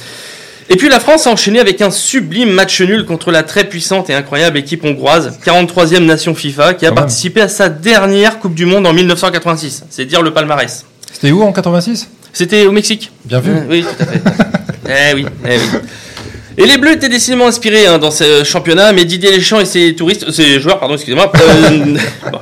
Et puis la France a enchaîné avec un sublime match nul contre la très puissante et incroyable équipe hongroise, 43e nation FIFA, qui a Quand même. participé à sa dernière Coupe du Monde en 1986. C'est dire le palmarès. C'était où en 86 C'était au Mexique. Bien vu. Euh, Oui, tout à fait. eh oui, eh oui. Et les Bleus étaient décidément inspirés hein, dans ce championnat, mais Didier Deschamps et ses touristes, ses joueurs, pardon, excusez-moi, euh,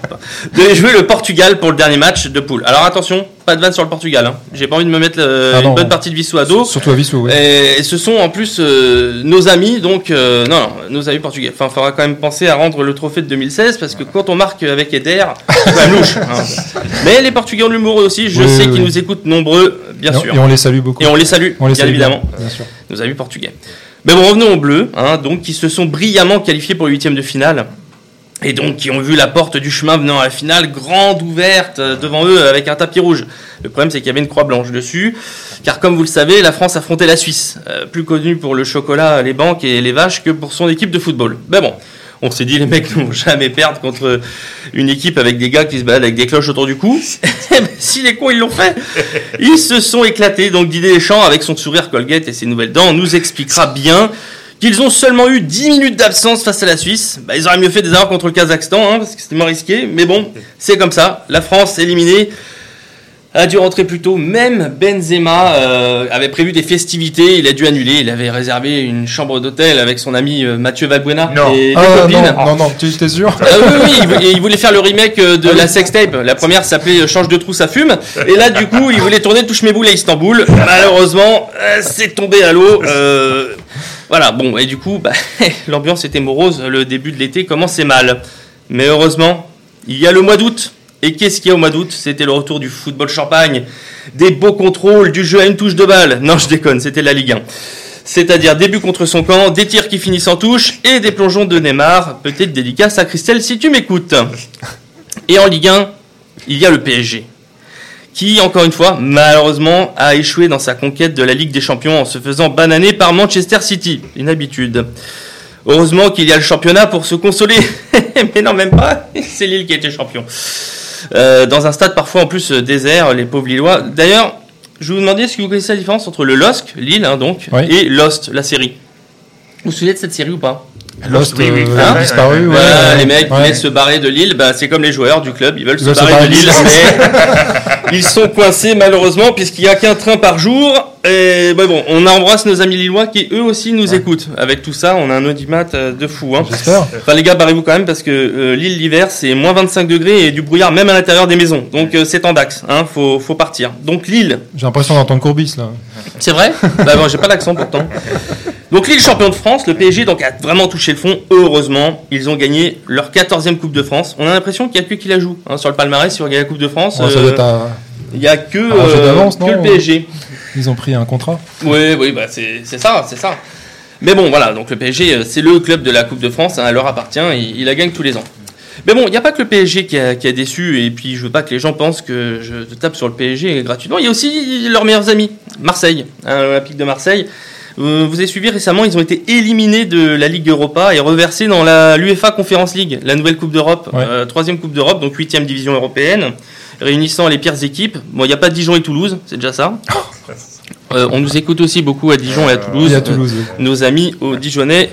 devaient jouer le Portugal pour le dernier match de poule. Alors attention, pas de vanne sur le Portugal. Hein. J'ai pas envie de me mettre euh, Ah une non. bonne partie de Vissou à dos. Surtout à Vissou, oui. Et ce sont en plus euh, nos amis, donc euh, non, non, nos amis portugais. Enfin, il faudra quand même penser à rendre le trophée de 2016 parce que quand on marque avec Eder, c'est quand même louche. hein. Mais les Portugais ont de l'humour aussi. Je Oui, sais oui, qu'ils oui. nous écoutent nombreux, bien et, sûr. et on les salue beaucoup. Et on les salue, On les bien salue évidemment, Bien sûr. nos amis portugais. Mais bon, revenons aux Bleus, hein, donc qui se sont brillamment qualifiés pour le huitième de finale. Et donc qui ont vu la porte du chemin venant à la finale grande ouverte euh, devant eux avec un tapis rouge. Le problème c'est qu'il y avait une croix blanche dessus, car comme vous le savez, la France affrontait la Suisse, euh, plus connue pour le chocolat, les banques et les vaches que pour son équipe de football. Mais bon, on s'est dit les mecs ne vont jamais perdre contre une équipe avec des gars qui se baladent avec des cloches autour du cou. Mais si les cons ils l'ont fait, ils se sont éclatés. Donc Didier Deschamps, avec son sourire Colgate et ses nouvelles dents, nous expliquera bien qu'ils ont seulement eu 10 minutes d'absence face à la Suisse. Bah, ils auraient mieux fait des erreurs contre le Kazakhstan, hein, parce que c'était moins risqué. Mais bon, c'est comme ça. La France éliminée a dû rentrer plus tôt. Même Benzema euh, avait prévu des festivités. Il a dû annuler. Il avait réservé une chambre d'hôtel avec son ami euh, Mathieu Valbuena Non. et Ah, non, non, non, tu t'es sûr Ah oui, oui, il voulait- il voulait faire le remake euh, de la sextape. La première s'appelait Change de trou, ça fume. Et là, du coup, il voulait tourner Touche mes boules à Istanbul. Malheureusement, c'est tombé à l'eau. Voilà, bon, et du coup, bah, l'ambiance était morose. Le début de l'été commençait mal. Mais heureusement, il y a le mois d'août. Et qu'est-ce qu'il y a au mois d'août? C'était le retour du football champagne, des beaux contrôles, du jeu à une touche de balle. Non, je déconne, c'était la Ligue 1. C'est-à-dire des buts contre son camp, des tirs qui finissent en touche et des plongeons de Neymar. Peut-être dédicace à Christelle si tu m'écoutes. Et en Ligue 1, il y a le PSG. Qui, encore une fois, malheureusement, a échoué dans sa conquête de la Ligue des Champions en se faisant bananer par Manchester City. Une habitude. Heureusement qu'il y a le championnat pour se consoler. Mais non, même pas. C'est Lille qui a été champion. Euh, dans un stade parfois en plus euh, désert, les pauvres Lillois. D'ailleurs, je vous demander si vous connaissez la différence entre le LOSC, Lille hein, donc, Oui. et Lost, la série? Vous vous souvenez de cette série ou pas? Lost, oui, oui, euh, disparu, ouais. Voilà, ouais, les mecs ouais. voulaient se barrer de Lille, bah, c'est comme les joueurs du club, ils veulent Ils se veulent se barrer de Lille, Lille. mais ils sont coincés malheureusement puisqu'il n'y a qu'un train par jour. Et bah bon, on embrasse nos amis lillois qui eux aussi nous écoutent. Avec tout ça, on a un audimat euh, de fou. Hein. J'espère. Enfin les gars, barrez-vous quand même parce que euh, l'île l'hiver c'est moins 25 degrés et du brouillard même à l'intérieur des maisons. Donc euh, c'est en dax, hein, faut, faut partir. Donc Lille, J'ai l'impression d'entendre Courbis là. c'est vrai? Bah bon, j'ai pas l'accent pourtant. Donc Lille champion de France, le PSG donc a vraiment touché le fond. Heureusement, ils ont gagné leur 14e Coupe de France. On a l'impression qu'il n'y a que qui la joue hein, sur le palmarès. Si on regarde la Coupe de France, Ouais, ça euh, doit être un- il n'y a que, euh, que le PSG. Ils ont pris un contrat. Oui, oui, bah c'est ça, c'est ça. Mais bon, voilà, donc le PSG, euh, c'est le club de la Coupe de France, hein, elle leur appartient, il la gagne tous les ans. Mais bon, il n'y a pas que le PSG qui a, qui a déçu, et puis je veux pas que les gens pensent que je tape sur le PSG gratuitement. Il y a aussi leurs meilleurs amis, Marseille, hein, l'Olympique de Marseille. Euh, Vous avez suivi récemment, ils ont été éliminés de la Ligue Europa et reversés dans la l'UEFA Conference League, la nouvelle Coupe d'Europe, Ouais. euh, troisième Coupe d'Europe, donc huitième division européenne, réunissant les pires équipes. Bon, il n'y a pas Dijon et Toulouse, c'est déjà ça. Euh, on nous écoute aussi beaucoup à Dijon et à Toulouse. Et à Toulouse. oui. Nos amis au Dijonnais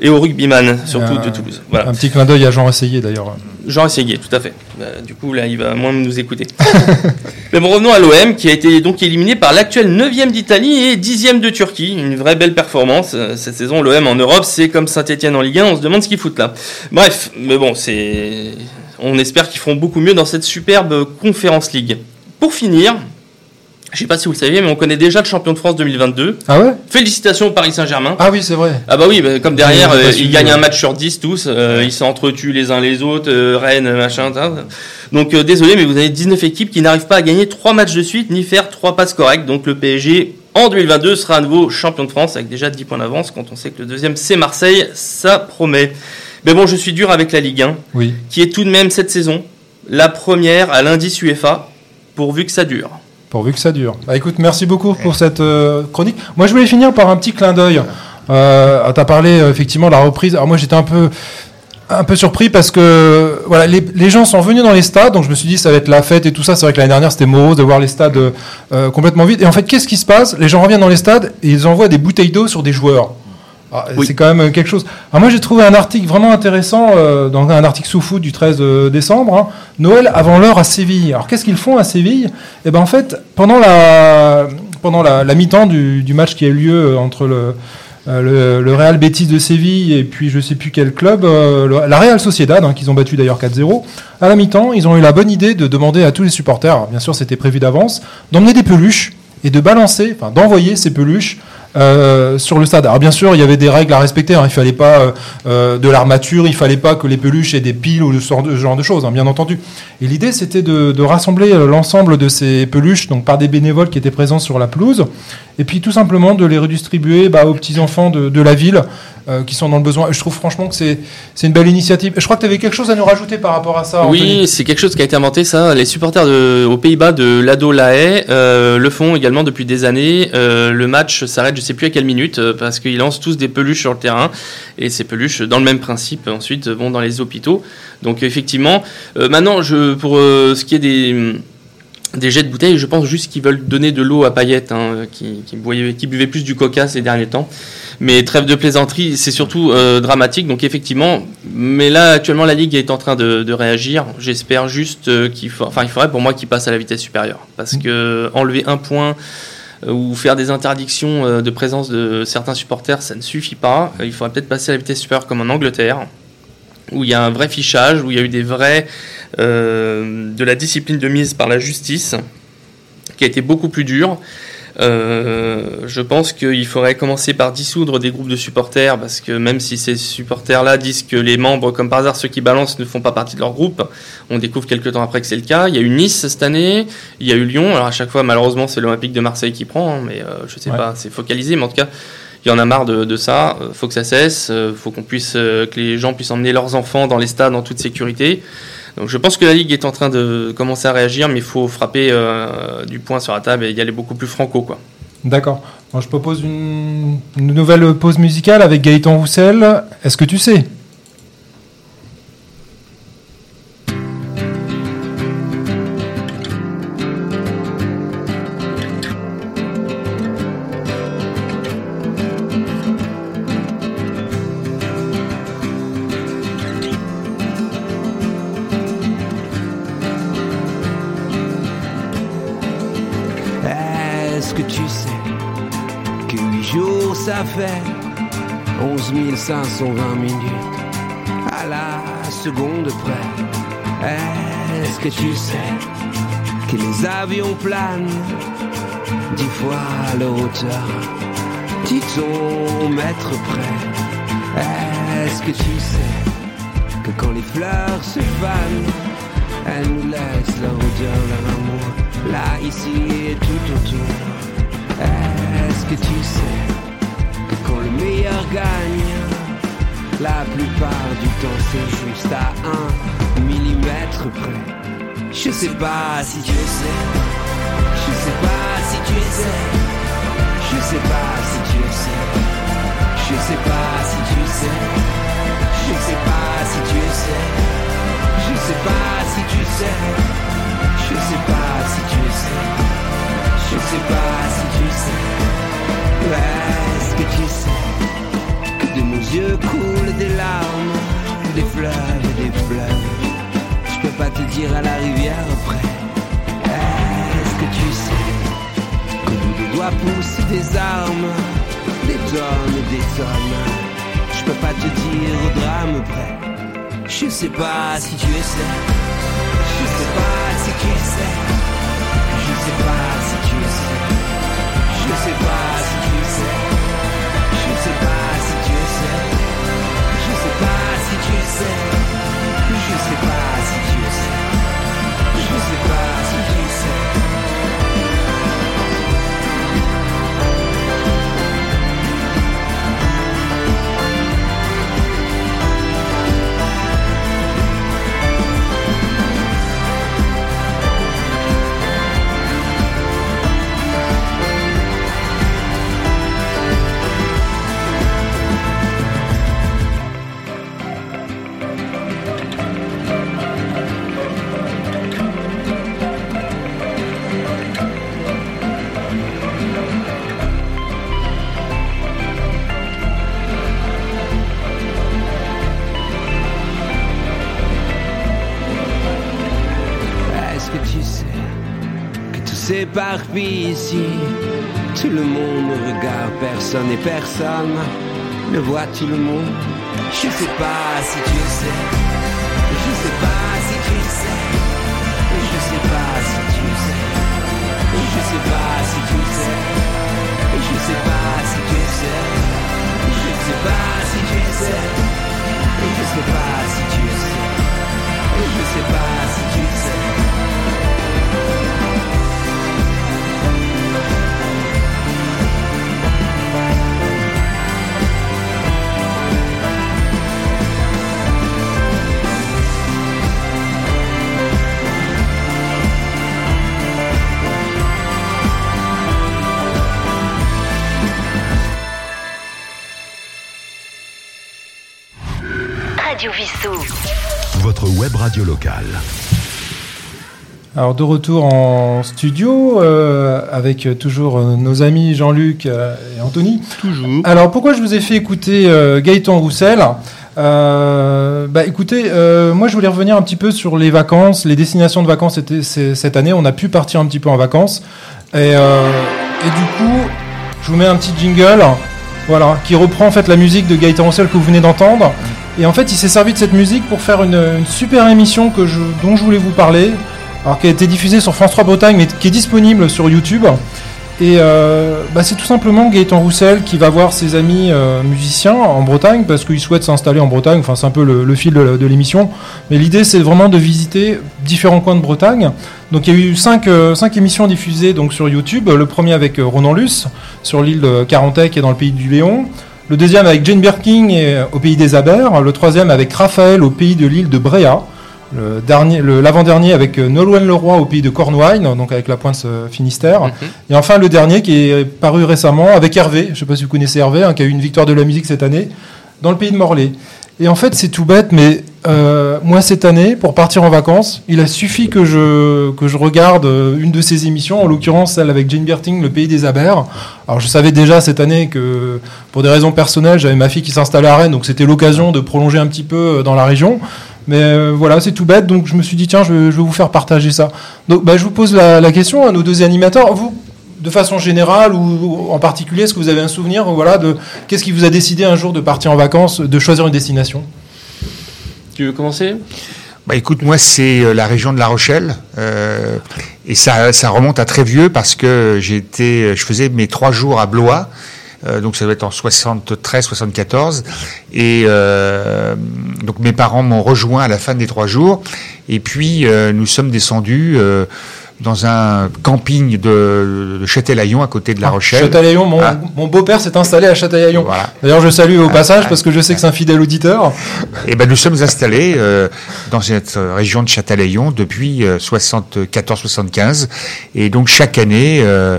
et au rugbyman, surtout de Toulouse. Voilà. Un petit clin d'œil à Jean Essayé d'ailleurs. Jean Essayé, tout à fait. Euh, du coup, là, il va moins nous écouter. Mais bon, revenons à l'OM, qui a été donc éliminé par l'actuel 9e d'Italie et 10e de Turquie. Une vraie belle performance. Euh, Cette saison, l'OM en Europe, c'est comme Saint-Etienne en Ligue 1, on se demande ce qu'ils foutent là. Bref, mais bon, c'est. On espère qu'ils feront beaucoup mieux dans cette superbe Conférence League. Pour finir, je sais pas si vous le saviez, mais on connaît déjà le champion de France 2022. Ah ouais? Félicitations au Paris Saint-Germain. Ah oui, c'est vrai. Ah bah oui, bah, comme derrière, pas euh, ils gagnent ouais. un match sur 10 tous, euh, ils s'entretuent les uns les autres, euh, Rennes, machin, ça. Donc euh, désolé, mais vous avez 19 équipes qui n'arrivent pas à gagner 3 matchs de suite, ni faire 3 passes correctes. Donc le PSG, en 2022, sera à nouveau champion de France, avec déjà 10 points d'avance, quand on sait que le deuxième c'est Marseille, ça promet. Mais bon, je suis dur avec la Ligue 1, Oui. qui est tout de même cette saison la première à l'indice UEFA, pourvu que ça dure. Pourvu que ça dure. Bah, écoute, merci beaucoup pour cette euh, chronique. Moi, je voulais finir par un petit clin d'œil. Euh, tu as parlé euh, effectivement de la reprise. Alors moi, j'étais un peu un peu surpris parce que voilà, les, les gens sont venus dans les stades, donc je me suis dit ça va être la fête et tout ça. C'est vrai que l'année dernière c'était morose de voir les stades euh, complètement vides. Et en fait, qu'est-ce qui se passe? Les gens reviennent dans les stades et ils envoient des bouteilles d'eau sur des joueurs. Ah, Oui. C'est quand même quelque chose. Alors moi j'ai trouvé un article vraiment intéressant euh, dans un article sous foot du 13 décembre. hein. Noël avant l'heure à Séville. Alors qu'est-ce qu'ils font à Séville? Eh ben en fait pendant la pendant la, la mi-temps du, du match qui a eu lieu euh, entre le euh, le, le Real Betis de Séville et puis je sais plus quel club, euh, la Real Sociedad, hein, qu'ils ont battu d'ailleurs 4-0. À la mi-temps, ils ont eu la bonne idée de demander à tous les supporters, bien sûr c'était prévu d'avance, d'emmener des peluches et de balancer, enfin d'envoyer ces peluches euh, sur le stade. Alors bien sûr, il y avait des règles à respecter. hein. Il fallait pas euh, euh, de l'armature, il fallait pas que les peluches aient des piles ou ce genre de, choses, hein, bien entendu. Et l'idée, c'était de, de rassembler l'ensemble de ces peluches, donc par des bénévoles qui étaient présents sur la pelouse, et puis tout simplement de les redistribuer bah, aux petits enfants de, de la ville euh, qui sont dans le besoin. Je trouve franchement que c'est une belle initiative. Je crois que tu avais quelque chose à nous rajouter par rapport à ça. Oui, c'est quelque chose qui a été inventé, ça. Les supporters de, aux Pays-Bas de l'ADO La Haye le font également depuis des années. Le match s'arrête, je sais plus à quelle minute, euh, parce qu'ils lancent tous des peluches sur le terrain. Et ces peluches, dans le même principe, ensuite vont dans les hôpitaux. Donc effectivement, euh, maintenant, je, pour euh, ce qui est des jets de bouteilles, je pense juste qu'ils veulent donner de l'eau à paillettes, hein, qui, qui, buvaient, plus du coca ces derniers temps. Mais trêve de plaisanterie, c'est surtout euh, dramatique. Donc effectivement, mais là actuellement la ligue est en train de, réagir. J'espère juste euh, qu'il faut, enfin il faudrait pour moi qu'il passe à la vitesse supérieure, parce que enlever un point euh, ou faire des interdictions euh, de présence de certains supporters, ça ne suffit pas. Euh, Il faudrait peut-être passer à la vitesse supérieure comme en Angleterre, où il y a un vrai fichage, où il y a eu des vrais euh, de la discipline de mise par la justice, qui a été beaucoup plus dure. Euh, je pense qu'il faudrait commencer par dissoudre des groupes de supporters, parce que même si ces supporters-là disent que les membres, comme par hasard ceux qui balancent, ne font pas partie de leur groupe, on découvre quelques temps après que c'est le cas. Il y a eu Nice cette année, il y a eu Lyon. Alors à chaque fois, malheureusement, c'est l'Olympique de Marseille qui prend, hein, mais euh, je sais Ouais. pas, c'est focalisé, mais en tout cas, il y en a marre de, de ça. Euh, faut que ça cesse. Euh, faut qu'on puisse, que les gens puissent emmener leurs enfants dans les stades en toute sécurité. Donc je pense que la Ligue est en train de commencer à réagir, mais il faut frapper euh, du poing sur la table et y aller beaucoup plus franco, quoi. D'accord. Je propose une nouvelle pause musicale avec Gaëtan Roussel. Est-ce que tu sais? 520 minutes. À la seconde près Est-ce que tu sais que les avions planent dix fois leur hauteur? Dis ton maître près Est-ce que tu sais que quand les fleurs se fanent elles nous laissent leur odeur, leur amour Là, ici et tout autour? Est-ce que tu sais que quand le meilleur gagne La plupart du temps c'est juste à un millimètre près. Je sais pas si tu sais. Je sais pas si tu sais. Je sais pas si tu sais. Je sais pas si tu sais. Je sais pas si tu sais. Je sais pas si tu sais, je sais pas si tu sais, je sais pas si tu sais. Est-ce que tu sais? Yeux coulent des larmes, des fleuves et des fleuves Je peux pas te dire à la rivière après. Est-ce que tu sais qu'au bout des doigts poussent des armes, des tonnes et des tonnes Je peux pas te dire au drame près. Je sais pas si tu sais. Je sais pas si tu sais. Je sais pas si tu sais. Je sais pas si sais. Je sais pas s'éparpille ici. Tout le monde regarde, personne et personne ne voit tout le monde. Je sais pas si tu sais, je sais pas si tu sais, je sais pas si tu sais, je sais pas si tu sais, je sais pas si tu sais, je sais pas si tu sais, je sais pas si tu sais, je sais pas si tu sais. Votre web radio locale. Alors de retour en studio euh, avec toujours euh, nos amis Jean-Luc euh, et Anthony. Toujours. Alors pourquoi je vous ai fait écouter euh, Gaëtan Roussel? Euh, Bah écoutez, euh, moi je voulais revenir un petit peu sur les vacances, les destinations de vacances cette année. On a pu partir un petit peu en vacances et, euh, et du coup je vous mets un petit jingle, voilà, qui reprend en fait la musique de Gaëtan Roussel que vous venez d'entendre. Et en fait il s'est servi de cette musique pour faire une, super émission dont je voulais vous parler alors qui a été diffusée sur France 3 Bretagne, mais qui est disponible sur YouTube. Et euh, bah, c'est tout simplement Gaëtan Roussel qui va voir ses amis euh, musiciens en Bretagne parce qu'il souhaite s'installer en Bretagne. Enfin, c'est un peu le, fil de, l'émission. Mais l'idée, c'est vraiment de visiter différents coins de Bretagne. Donc, il y a eu cinq, euh, émissions diffusées donc sur YouTube. Le premier avec Ronan Luce sur l'île de Carantec et dans le pays du Léon. Le deuxième avec Jane Birkin euh, au pays des Abers. Le troisième avec Raphaël au pays de l'île de Bréa. Le dernier, le- l'avant-dernier avec euh, Nolwenn Leroy au pays de Cornouailles, donc avec la pointe euh, Finistère. Et enfin le dernier qui est paru récemment avec Hervé, je ne sais pas si vous connaissez Hervé, hein, qui a eu une victoire de la musique cette année, dans le pays de Morlaix. Et en fait c'est tout bête, mais euh, moi cette année, pour partir en vacances, il a suffi que je, que je regarde euh, une de ces émissions, en l'occurrence celle avec Jane Birting, Le pays des Abers. Alors je savais déjà cette année que pour des raisons personnelles, j'avais ma fille qui s'installait à Rennes, donc c'était l'occasion de prolonger un petit peu euh, dans la région. Mais voilà, c'est tout bête, donc je me suis dit, tiens, je, vais- je vais vous faire partager ça. Donc bah, je vous pose la, la question à nos deux animateurs. Vous, de façon générale ou en particulier, est-ce que vous avez un souvenir voilà, de qu'est-ce qui vous a décidé un jour de partir en vacances, de choisir une destination? Tu veux commencer? Bah écoute, moi c'est euh, la région de La Rochelle euh, et ça, ça remonte à très vieux parce que j'ai été, je faisais mes trois jours à Blois. euh, donc ça doit être en 73, 74, et euh, donc mes parents m'ont rejoint à la fin des trois jours, et puis euh, nous sommes descendus euh, dans un camping de, de Châtelaillon à côté de La Rochelle. Châtelaillon, mon, Ah. mon beau-père s'est installé à Châtelaillon. Voilà. D'ailleurs, je salue au Ah, passage ah, parce que je sais que c'est un fidèle auditeur. Et ben nous sommes installés euh, dans cette euh, région de Châtelaillon depuis 74-75 et donc chaque année euh,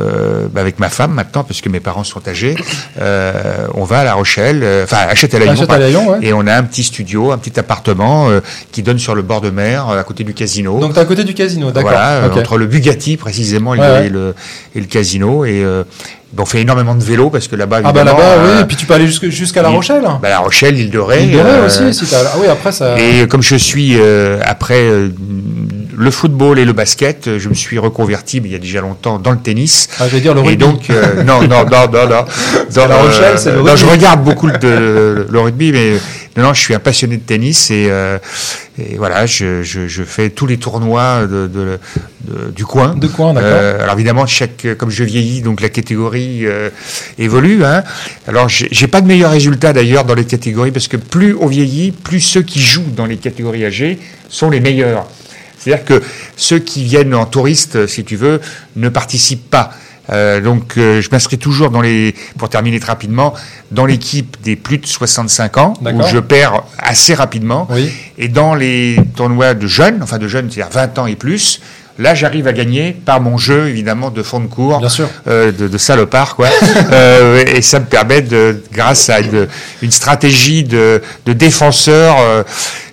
euh, bah, avec ma femme maintenant parce que mes parents sont âgés, euh, on va à La Rochelle, euh, enfin à Châtelaillon, À Châtelaillon, ouais. et on a un petit studio, un petit appartement euh, qui donne sur le bord de mer euh, à côté du casino. Donc, à côté du casino, d'accord. Voilà, euh, entre le Bugatti précisément et, Ouais, le, ouais. et le, et le casino et euh, on fait énormément de vélo parce que là-bas Ah bah là-bas, euh, oui, et puis tu peux aller jusqu'à La Rochelle. bah, La Rochelle, l'île de Ré. Euh, aussi, si Ah oui, après ça. et comme je suis euh, après euh, le football et le basket, je me suis reconverti mais il y a déjà longtemps dans le tennis. Ah, je vais dire le Et rugby. donc euh, non non non non non. Dans La Rochelle, c'est le non, rugby. je regarde beaucoup le, de- le rugby, mais non, non, je suis un passionné de tennis et, euh, et voilà, je, je, je fais tous les tournois de, de- de- du coin. De coin, d'accord. Euh, alors évidemment, chaque, comme je vieillis, donc la catégorie euh, évolue. Hein. Alors j'ai pas de meilleurs résultats d'ailleurs dans les catégories parce que plus on vieillit, plus ceux qui jouent dans les catégories âgées sont les meilleurs. C'est-à-dire que ceux qui viennent en touriste, si tu veux, ne participent pas. Euh, donc euh, je m'inscris toujours dans les, pour terminer très rapidement, dans l'équipe des plus de 65 ans, où je perds assez rapidement. Oui. Et dans les tournois de jeunes, enfin de jeunes, c'est-à-dire 20 ans et plus, là j'arrive à gagner par mon jeu évidemment de fond de cours, Bien sûr. euh, de, de salopard quoi. Euh, et ça me permet de, grâce à une, une stratégie de, de défenseur, euh,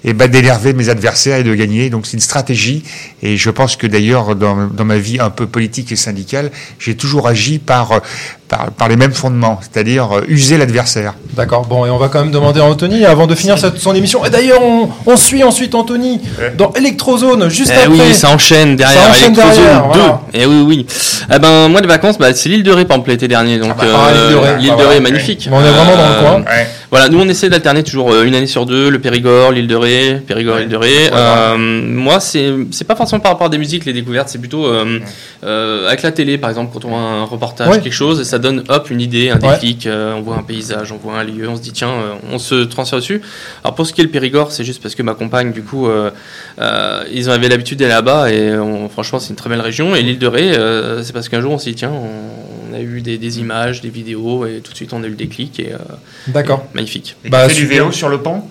et ben, d'énerver mes adversaires et de gagner. Donc c'est une stratégie. Et je pense que d'ailleurs, dans, dans ma vie un peu politique et syndicale, j'ai toujours agi par, euh, par, par les mêmes fondements, c'est-à-dire euh, user l'adversaire. D'accord, bon, et on va quand même demander à Anthony, avant de finir cette, son émission. Et d'ailleurs, on, on suit ensuite Anthony dans Electrozone, juste Eh après. oui, ça enchaîne derrière. Ça enchaîne Electrozone derrière, 2. voilà. Et oui, oui. Eh ben, moi, les vacances, bah, c'est l'île de Ré, par exemple, l'été dernier. Donc, bah, ah, l'île de Ré, l'île bah, de Ré voilà. est magnifique. On est vraiment dans le Euh, coin. Voilà, nous, on essaie d'alterner toujours euh, une année sur deux, le Périgord, l'île de Ré, Périgord, l'île de Ré. Euh, moi, c'est, c'est pas forcément par rapport à des musiques, les découvertes, c'est plutôt, euh, euh, avec la télé, par exemple, quand on voit un reportage, Ouais. quelque chose, et ça donne, hop, une idée, un déclic, euh, on voit un paysage, on voit un lieu, on se dit, tiens, euh, on se transfère dessus. Alors, pour ce qui est le Périgord, c'est juste parce que ma compagne, du coup, euh, euh, ils avaient l'habitude d'aller là-bas et on- franchement c'est une très belle région. Et l'île de Ré, euh, c'est parce qu'un jour on s'est dit tiens, on, on a eu des, des images, des vidéos et tout de suite on a eu le déclic et, D'accord. et magnifique. Et Bah, tu fais du vélo sur le pont?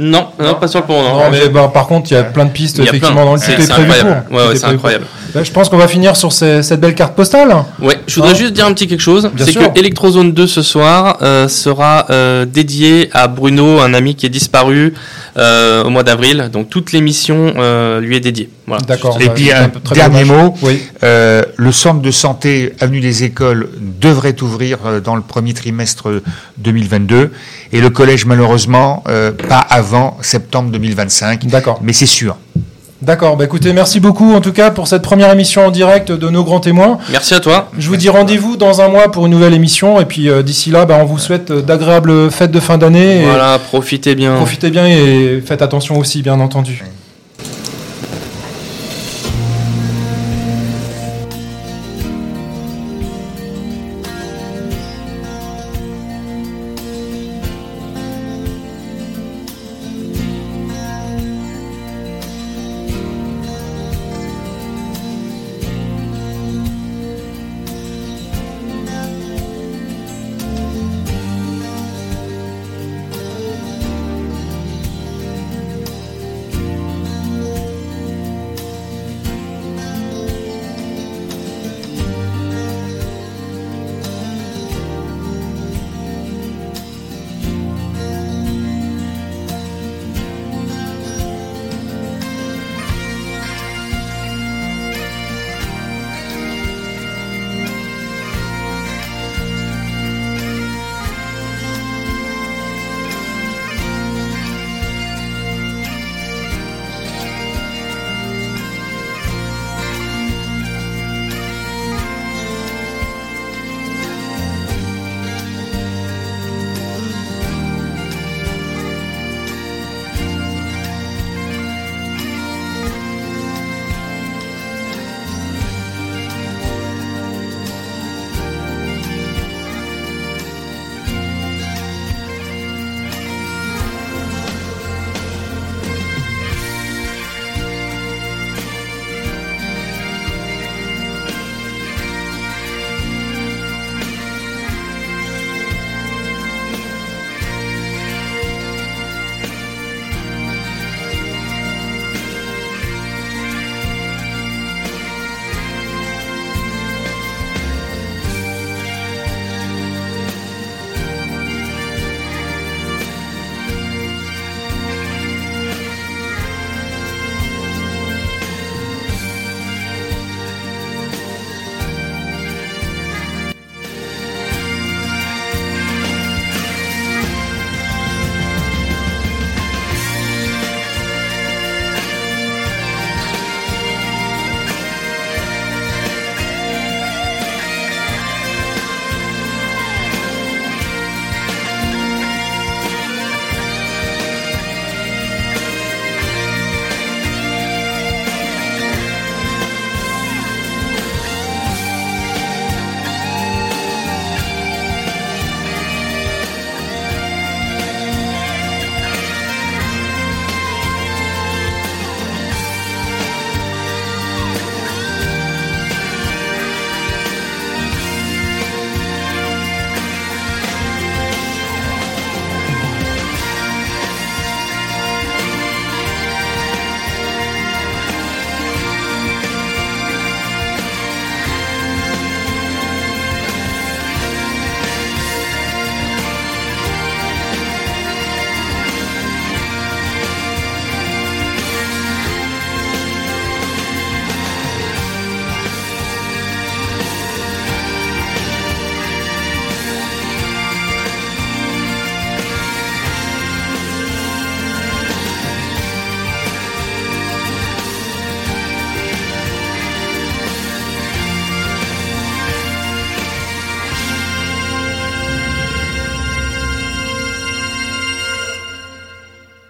Non, non, pas sur le pont. Non, Non, mais bah, par contre, il y a plein de pistes, effectivement, plein. dans le C'est- incroyable. pour. Ouais, c'est incroyable. Bah, je pense qu'on va finir sur ces- cette belle carte postale. Ouais, je voudrais Hein juste dire un petit quelque chose. Bien C'est sûr. que Electrozone 2 ce soir euh, sera euh, dédié à Bruno, un ami qui est disparu euh, au mois d'avril. Donc toute l'émission euh, lui est dédiée. Voilà. D'accord. Et bah, puis un dernier dommage. mot, Oui. euh, le centre de santé Avenue des Écoles devrait ouvrir euh, dans le premier trimestre 2022 et le collège malheureusement euh, pas avant septembre 2025. D'accord. Mais c'est sûr. D'accord. Bah, écoutez, merci beaucoup en tout cas pour cette première émission en direct de nos grands témoins. Merci à toi. Je vous dis rendez-vous dans un mois pour une nouvelle émission. Et puis euh, d'ici là, bah, on vous souhaite d'agréables fêtes de fin d'année. et Voilà, profitez bien. Profitez bien et faites attention aussi, bien entendu.